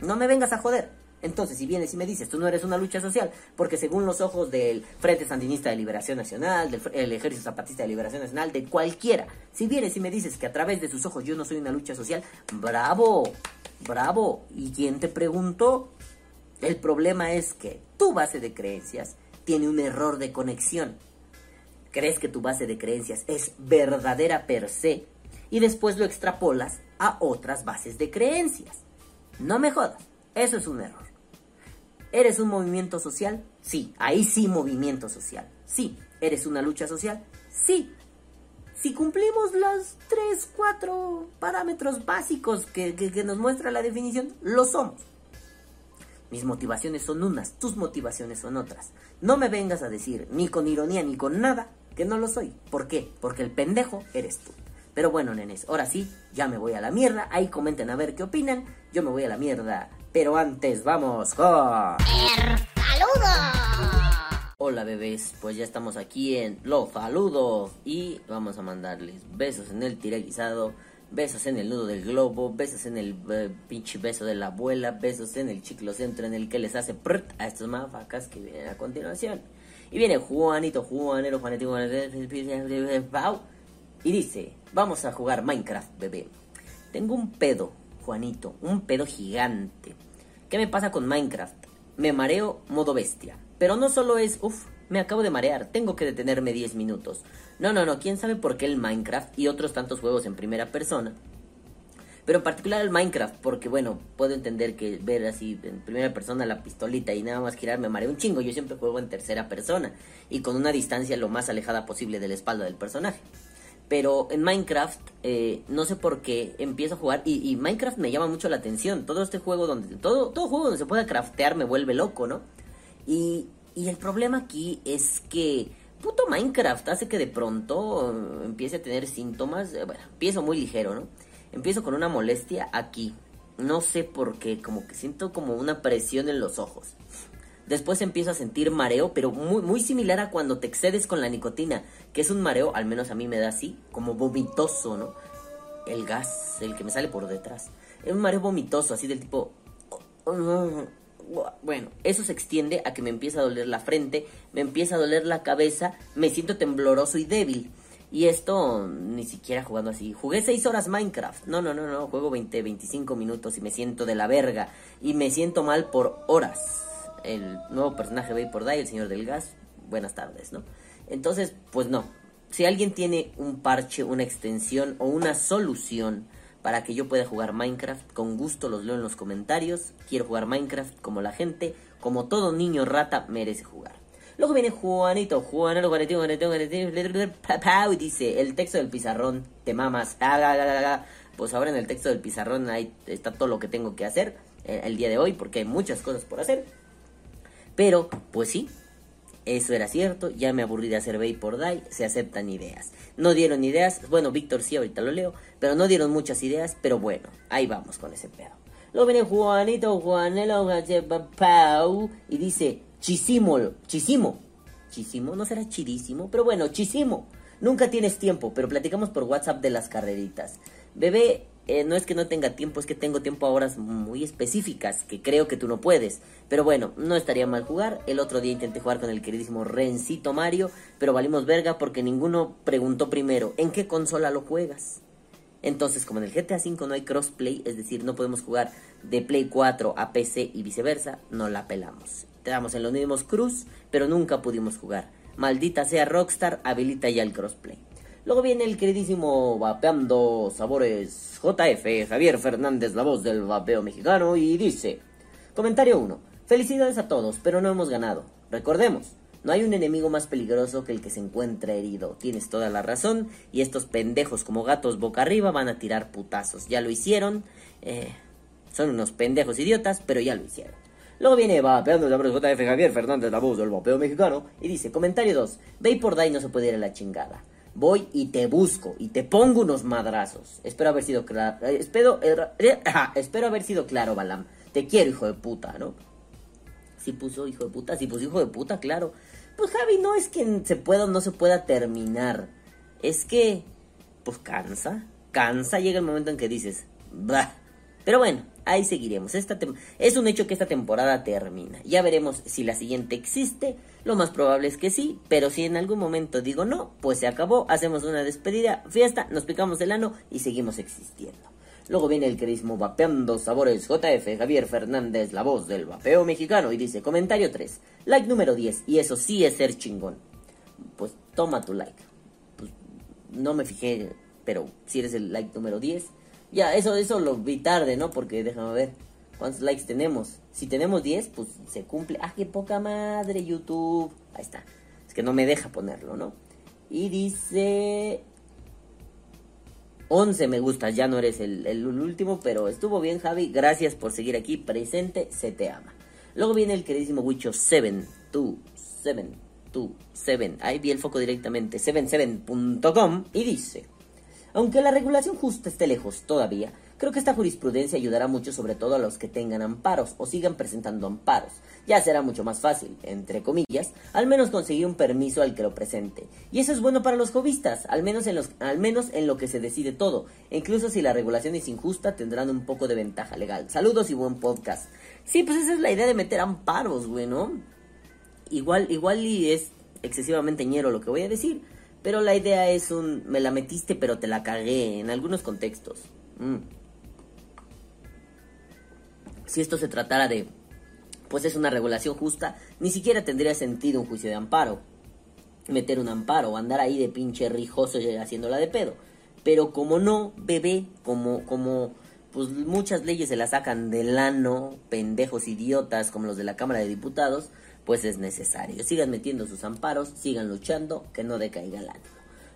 No me vengas a joder. Entonces, si vienes y me dices, tú no eres una lucha social, porque según los ojos del Frente Sandinista de Liberación Nacional, del Ejército Zapatista de Liberación Nacional, de cualquiera, si vienes y me dices que a través de sus ojos yo no soy una lucha social, bravo, bravo. ¿Y quién te preguntó? El problema es que tu base de creencias tiene un error de conexión. Crees que tu base de creencias es verdadera per se y después lo extrapolas a otras bases de creencias. No me jodas, eso es un error. ¿Eres un movimiento social? Sí, ahí sí movimiento social. Sí, ¿eres una lucha social? Sí. Si cumplimos los tres, cuatro parámetros básicos que, que nos muestra la definición, lo somos. Mis motivaciones son unas, tus motivaciones son otras. No me vengas a decir, ni con ironía ni con nada, que no lo soy. ¿Por qué? Porque el pendejo eres tú. Pero bueno, nenes, ahora sí, ya me voy a la mierda. Ahí comenten a ver qué opinan. Yo me voy a la mierda. Pero antes, vamos con... ¡Saludos! Hola bebés, pues ya estamos aquí en Los Saludos. Y vamos a mandarles besos en el tiraguisado besos en el nudo del globo, besos en el eh, pinche beso de la abuela, besos en el centro en el que les hace prrt a estos mafacas que vienen a continuación. Y viene Juanito, Juanero, Juanito, Juanito, y dice, vamos a jugar Minecraft, bebé. Tengo un pedo, Juanito, un pedo gigante. ¿Qué me pasa con Minecraft? Me mareo modo bestia. Pero no solo es, uff, me acabo de marear, tengo que detenerme 10 minutos. No, no, no, quién sabe por qué el Minecraft y otros tantos juegos en primera persona. Pero en particular el Minecraft, porque bueno, puedo entender que ver así en primera persona la pistolita y nada más girar me marea un chingo. Yo siempre juego en tercera persona y con una distancia lo más alejada posible de la espalda del personaje. Pero en Minecraft, eh, no sé por qué, empiezo a jugar y, Minecraft me llama mucho la atención. Todo este juego donde, todo, todo juego donde se pueda craftear me vuelve loco, ¿no? Y, y el problema aquí es que puto Minecraft hace que de pronto eh, empiece a tener síntomas. Eh, bueno, empiezo muy ligero, ¿no? Empiezo con una molestia aquí. No sé por qué, como que siento como una presión en los ojos. Después empiezo a sentir mareo, pero muy, muy similar a cuando te excedes con la nicotina, que es un mareo, al menos a mí me da así, como vomitoso, ¿no? El gas, el que me sale por detrás. Es un mareo vomitoso, así del tipo... Bueno, eso se extiende a que me empieza a doler la frente, me empieza a doler la cabeza, me siento tembloroso y débil. Y esto ni siquiera jugando así. Jugué 6 horas Minecraft. No, no, no, no. Juego 20, 25 minutos y me siento de la verga. Y me siento mal por horas. El nuevo personaje Vapor Die, el señor del gas. Buenas tardes, ¿no? Entonces, pues no. Si alguien tiene un parche, una extensión o una solución para que yo pueda jugar Minecraft. Con gusto los leo en los comentarios. Quiero jugar Minecraft como la gente, como todo niño rata merece jugar. Luego viene Juanito, Juanito, Juanito, Juanito, y dice, el texto del pizarrón, te mamas. Pues ahora en el texto del pizarrón ahí está todo lo que tengo que hacer eh, el día de hoy, porque hay muchas cosas por hacer. Pero, pues sí, eso era cierto, ya me aburrí de hacer Vapor Die, se aceptan ideas. No dieron ideas, bueno, Víctor sí, ahorita lo leo, pero no dieron muchas ideas, pero bueno, ahí vamos con ese pedo. Luego viene Juanito, Juanelo, Pau, y dice, chisimo, chisimo, chisimo, no será chidísimo, pero bueno, chisimo. Nunca tienes tiempo, pero platicamos por WhatsApp de las carreritas. Bebé, eh, no es que no tenga tiempo, es que tengo tiempo a horas muy específicas que creo que tú no puedes. Pero bueno, no estaría mal jugar. El otro día intenté jugar con el queridísimo Rencito Mario, pero valimos verga porque ninguno preguntó primero, ¿en qué consola lo juegas? Entonces, como en el GTA V no hay crossplay, es decir, no podemos jugar de Play 4 a PC y viceversa, no la pelamos. Te damos en los mismos cruz, pero nunca pudimos jugar. Maldita sea Rockstar, habilita ya el crossplay. Luego viene el queridísimo Vapeando Sabores JF, Javier Fernández, la voz del vapeo mexicano, y dice, comentario 1, felicidades a todos, pero no hemos ganado. Recordemos, no hay un enemigo más peligroso que el que se encuentra herido. Tienes toda la razón, y estos pendejos como gatos boca arriba van a tirar putazos. Ya lo hicieron, eh, son unos pendejos idiotas, pero ya lo hicieron. Luego viene Vapeando Sabores JF, Javier Fernández, la voz del vapeo mexicano, y dice, comentario 2, Vapor Die no se puede ir a la chingada. Voy y te busco y te pongo unos madrazos. Espero haber sido claro. eh, espero, eh, espero haber sido claro, Balam. Te quiero, hijo de puta, ¿no? Sí puso hijo de puta, sí puso hijo de puta, claro. Pues Javi, no es que se pueda o no se pueda terminar. Es que, pues cansa, cansa, llega el momento en que dices, bah. Pero bueno, ahí seguiremos. Esta es un hecho que esta temporada termina. Ya veremos si la siguiente existe. Lo más probable es que sí, pero si en algún momento digo no, pues se acabó, hacemos una despedida, fiesta, nos picamos el ano y seguimos existiendo. Luego viene el queridísimo Vapeando Sabores JF Javier Fernández, la voz del vapeo mexicano, y dice, comentario 3, like número 10, y eso sí es ser chingón. Pues toma tu like. Pues, no me fijé, pero si eres el like número 10, ya, eso, eso lo vi tarde, ¿no? Porque déjame ver cuántos likes tenemos. Si tenemos 10, pues se cumple. ¡Ah, qué poca madre, YouTube! Ahí está. Es que no me deja ponerlo, ¿no? Y dice... 11 me gustas, ya no eres el, el último, pero estuvo bien, Javi. Gracias por seguir aquí presente, se te ama. Luego viene el queridísimo Wicho 7, 2, 7, 2, 7. Ahí vi el foco directamente, 77.com y dice... Aunque la regulación justa esté lejos todavía, creo que esta jurisprudencia ayudará mucho sobre todo a los que tengan amparos o sigan presentando amparos. Ya será mucho más fácil, entre comillas, al menos conseguir un permiso al que lo presente. Y eso es bueno para los jovistas, al menos en, los, al menos en lo que se decide todo. E incluso si la regulación es injusta, tendrán un poco de ventaja legal. Saludos y buen podcast. Sí, pues esa es la idea de meter amparos, güey, ¿no? Igual, igual y es excesivamente ñero lo que voy a decir. Pero la idea es un... Me la metiste pero te la cagué en algunos contextos. Mm. Si esto se tratara de... Pues es una regulación justa, ni siquiera tendría sentido un juicio de amparo. Meter un amparo andar ahí de pinche rijoso y haciéndola de pedo. Pero como no, bebé, como, como, pues muchas leyes se las sacan del ano, pendejos idiotas como los de la Cámara de Diputados, pues es necesario. Sigan metiendo sus amparos, sigan luchando, que no decaiga el ánimo.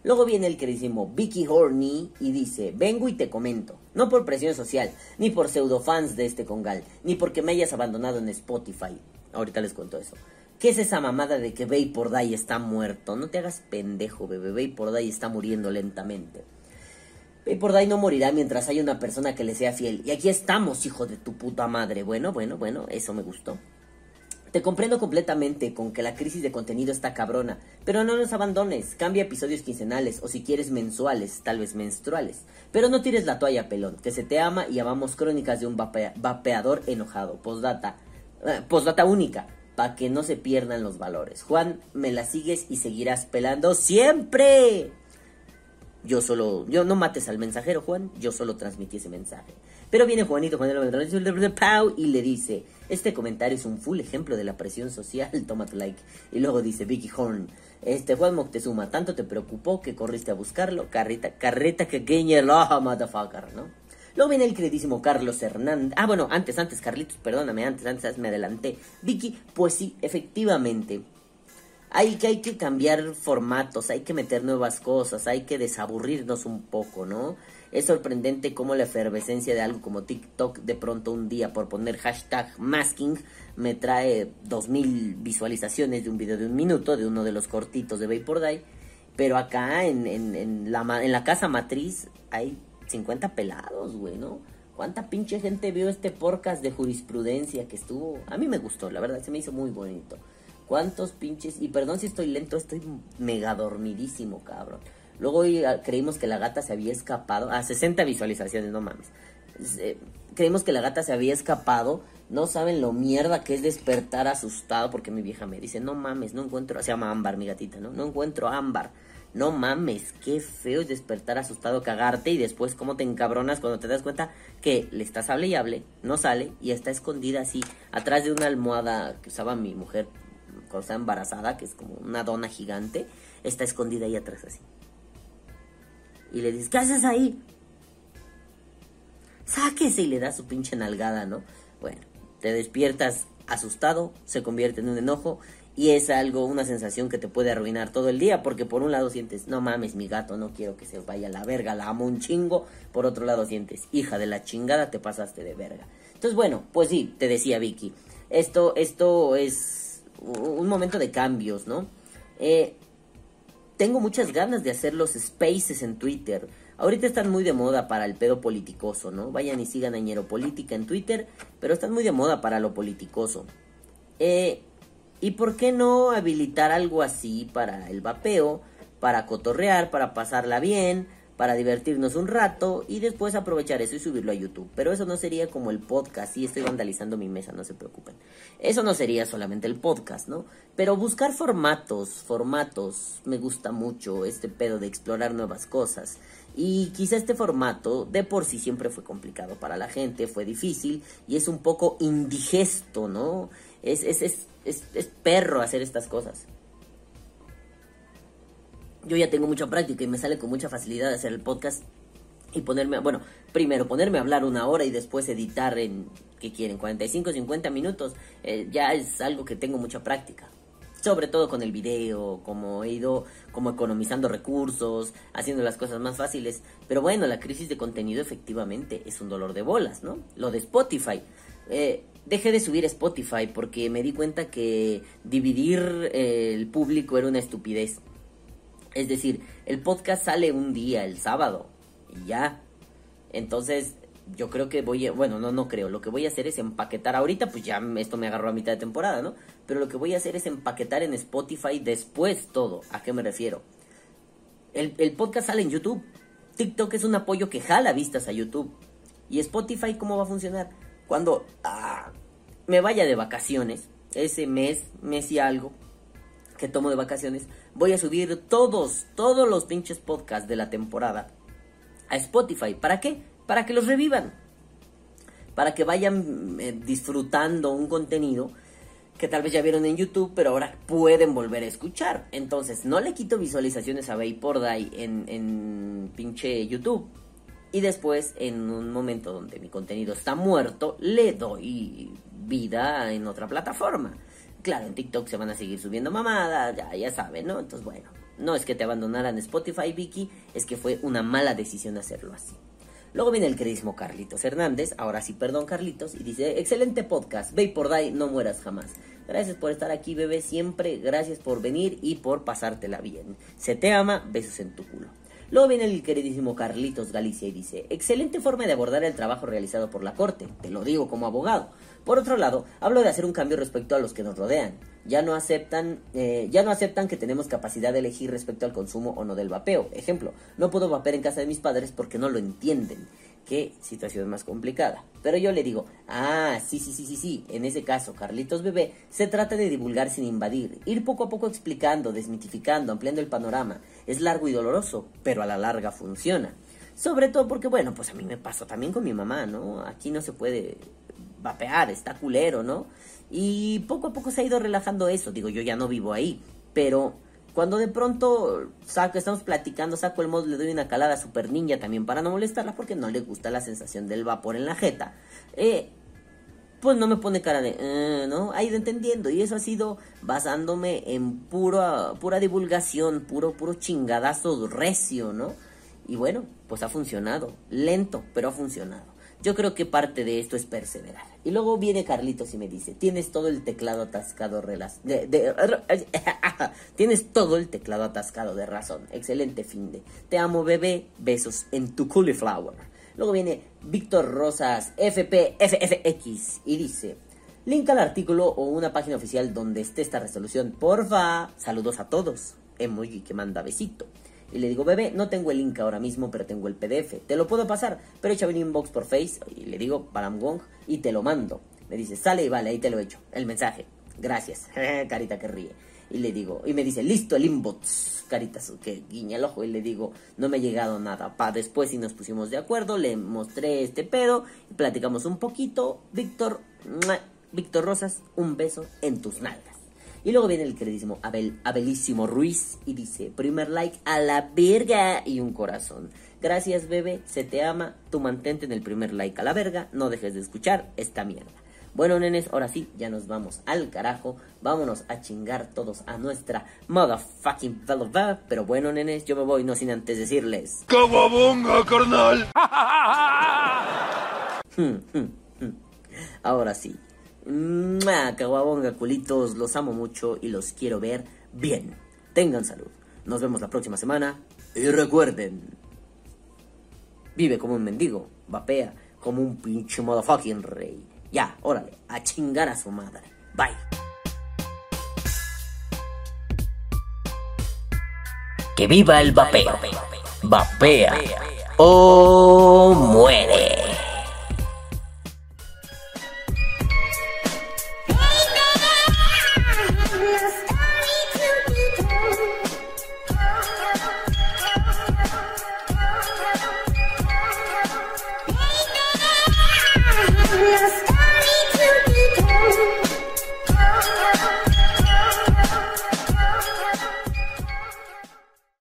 Luego viene el queridísimo Vicky Horney y dice, vengo y te comento, no por presión social, ni por pseudofans de este congal, ni porque me hayas abandonado en Spotify. Ahorita les cuento eso. ¿Qué es esa mamada de que Vapor Day está muerto? No te hagas pendejo, bebé. Vapor Day está muriendo lentamente. Vapor Day no morirá mientras haya una persona que le sea fiel. Y aquí estamos, hijo de tu puta madre. Bueno, bueno, bueno, eso me gustó. Te comprendo completamente con que la crisis de contenido está cabrona, pero no nos abandones, cambia episodios quincenales o si quieres mensuales, tal vez menstruales. Pero no tires la toalla, pelón, que se te ama y amamos crónicas de un vapea- vapeador enojado. Postdata, eh, postdata única, para que no se pierdan los valores. Juan, me la sigues y seguirás pelando siempre. Yo solo, yo no mates al mensajero, Juan, yo solo transmití ese mensaje. Pero viene Juanito, Juanito Pau y le dice, este comentario es un full ejemplo de la presión social, toma tu like. Y luego dice Vicky Horn, este Juan Moctezuma, tanto te preocupó que corriste a buscarlo, carreta, carreta que queña la motherfucker, ¿no? Luego viene el queridísimo Carlos Hernández. Ah, bueno, antes, antes, Carlitos, perdóname, antes, antes me adelanté. Vicky, pues sí, efectivamente. Hay que, hay que cambiar formatos, hay que meter nuevas cosas, hay que desaburrirnos un poco, ¿no? Es sorprendente cómo la efervescencia de algo como TikTok de pronto un día por poner hashtag masking me trae 2000 visualizaciones de un video de un minuto de uno de los cortitos de Vapor Day. Pero acá en, en, la, en la casa matriz hay 50 pelados, güey, ¿no? ¿Cuánta pinche gente vio este podcast de jurisprudencia que estuvo? A mí me gustó, la verdad, se me hizo muy bonito. ¿Cuántos pinches? Y perdón si estoy lento, estoy mega dormidísimo, cabrón. Luego ah, creímos que la gata se había escapado. A 60 visualizaciones, no mames. Eh, creímos que la gata se había escapado. No saben lo mierda que es despertar asustado. Porque mi vieja me dice, no mames, no encuentro. Se llama Ámbar, mi gatita, ¿no? No encuentro Ámbar. No mames, qué feo es despertar asustado, cagarte y después cómo te encabronas cuando te das cuenta que le estás hable y hable, no sale y está escondida así atrás de una almohada que usaba mi mujer estaba embarazada, que es como una dona gigante, está escondida ahí atrás así. Y le dices, ¿qué haces ahí? Sáquese y le da su pinche nalgada, ¿no? Bueno, te despiertas asustado, se convierte en un enojo y es algo, una sensación que te puede arruinar todo el día porque por un lado sientes, no mames, mi gato, no quiero que se vaya a la verga, la amo un chingo, por otro lado sientes, hija de la chingada, te pasaste de verga. Entonces, bueno, pues sí, te decía Vicky, esto, esto es un momento de cambios, ¿no? Eh, tengo muchas ganas de hacer los spaces en Twitter. Ahorita están muy de moda para el pedo politicoso, ¿no? Vayan y sigan a Ñero Política en Twitter, pero están muy de moda para lo politicoso. Eh, ¿Y por qué no habilitar algo así para el vapeo, para cotorrear, para pasarla bien, para divertirnos un rato y después aprovechar eso y subirlo a YouTube? Pero eso no sería como el podcast, sí estoy vandalizando mi mesa, no se preocupen. Eso no sería solamente el podcast, ¿no? Pero buscar formatos, formatos, me gusta mucho este pedo de explorar nuevas cosas. Y quizá este formato de por sí siempre fue complicado para la gente, fue difícil y es un poco indigesto, ¿no? Es, es, es, es, es perro hacer estas cosas. Yo ya tengo mucha práctica y me sale con mucha facilidad hacer el podcast y ponerme, bueno, primero ponerme a hablar una hora y después editar en, ¿qué quieren? 45, 50 minutos. Eh, ya es algo que tengo mucha práctica. Sobre todo con el video, como he ido como economizando recursos, haciendo las cosas más fáciles. Pero bueno, la crisis de contenido efectivamente es un dolor de bolas, ¿no? Lo de Spotify. Eh, dejé de subir Spotify porque me di cuenta que dividir eh, el público era una estupidez. Es decir, el podcast sale un día, el sábado, y ya. Entonces, yo creo que voy a, bueno, no, no creo, lo que voy a hacer es empaquetar ahorita, pues ya esto me agarró a mitad de temporada, ¿no? Pero lo que voy a hacer es empaquetar en Spotify después todo. ¿A qué me refiero? El, podcast sale en YouTube. TikTok es un apoyo que jala vistas a YouTube. ¿Y Spotify cómo va a funcionar? Cuando ah, me vaya de vacaciones, ese mes, mes y algo, que tomo de vacaciones, voy a subir todos, todos los pinches podcasts de la temporada a Spotify. ¿Para qué? Para que los revivan. Para que vayan eh, disfrutando un contenido que tal vez ya vieron en YouTube, pero ahora pueden volver a escuchar. Entonces, no le quito visualizaciones a Vaporday en, en pinche YouTube. Y después, en un momento donde mi contenido está muerto, le doy vida en otra plataforma. Claro, en TikTok se van a seguir subiendo mamadas, ya, saben, ¿no? Entonces, bueno, no es que te abandonaran Spotify, Vicky, es que fue una mala decisión hacerlo así. Luego viene el queridísimo Carlitos Hernández, ahora sí, perdón Carlitos, y dice, excelente podcast, ve por Day, no mueras jamás. Gracias por estar aquí, bebé, siempre, gracias por venir y por pasártela bien. Se te ama, besos en tu culo. Luego viene el queridísimo Carlitos Galicia y dice, excelente forma de abordar el trabajo realizado por la Corte, te lo digo como abogado. Por otro lado, hablo de hacer un cambio respecto a los que nos rodean. Ya no aceptan, eh, ya no aceptan que tenemos capacidad de elegir respecto al consumo o no del vapeo. Ejemplo, no puedo vapear en casa de mis padres porque no lo entienden. Qué situación más complicada. Pero yo le digo, ah, sí, sí, sí, sí, sí. En ese caso, Carlitos Bebé, se trata de divulgar sin invadir, ir poco a poco explicando, desmitificando, ampliando el panorama. Es largo y doloroso, pero a la larga funciona. Sobre todo porque, bueno, pues a mí me pasó también con mi mamá, ¿no? Aquí no se puede vapear, está culero, ¿no? Y poco a poco se ha ido relajando eso. Digo, yo ya no vivo ahí, pero cuando de pronto saco, estamos platicando, saco el mod, le doy una calada super ninja también para no molestarla porque no le gusta la sensación del vapor en la jeta. Eh, pues no me pone cara de, eh, ¿no? Ha ido entendiendo y eso ha sido basándome en pura, pura divulgación, puro, puro chingadazo recio, ¿no? Y bueno, pues ha funcionado, lento, pero ha funcionado. Yo creo que parte de esto es perseverar. Y luego viene Carlitos y me dice, tienes todo el teclado atascado de, Tienes todo el teclado atascado de razón. Excelente fin de. Te amo bebé, besos en tu cauliflower. Luego viene Víctor Rosas FPFFX y dice, link al artículo o una página oficial donde esté esta resolución. Porfa, saludos a todos. Emoji que manda besito. Y le digo, bebé, no tengo el link ahora mismo, pero tengo el PDF. Te lo puedo pasar, pero échame un inbox por Face. Y le digo, Paramgong, y te lo mando. Me dice, sale y vale, ahí te lo echo. El mensaje. Gracias. Carita que ríe. Y le digo, y me dice, listo el inbox. Carita que guiña el ojo y le digo, no me ha llegado nada. Pa, después si nos pusimos de acuerdo, le mostré este pedo platicamos un poquito. Víctor, Víctor Rosas, un beso en tus nalgas. Y luego viene el queridísimo Abel, Abelísimo Ruiz y dice, primer like a la verga y un corazón. Gracias bebé, se te ama, tú mantente en el primer like a la verga, no dejes de escuchar esta mierda. Bueno, nenes, ahora sí, ya nos vamos al carajo. Vámonos a chingar todos a nuestra motherfucking fellow Pero bueno, nenes, yo me voy no sin antes decirles... ¡Cababonga, carnal! ahora sí, caguabonga, culitos, los amo mucho y los quiero ver bien. Tengan salud. Nos vemos la próxima semana. Y recuerden, vive como un mendigo, vapea como un pinche motherfucking rey. Ya, órale, a chingar a su madre. Bye. Que viva el vapeo. Vapea o muere.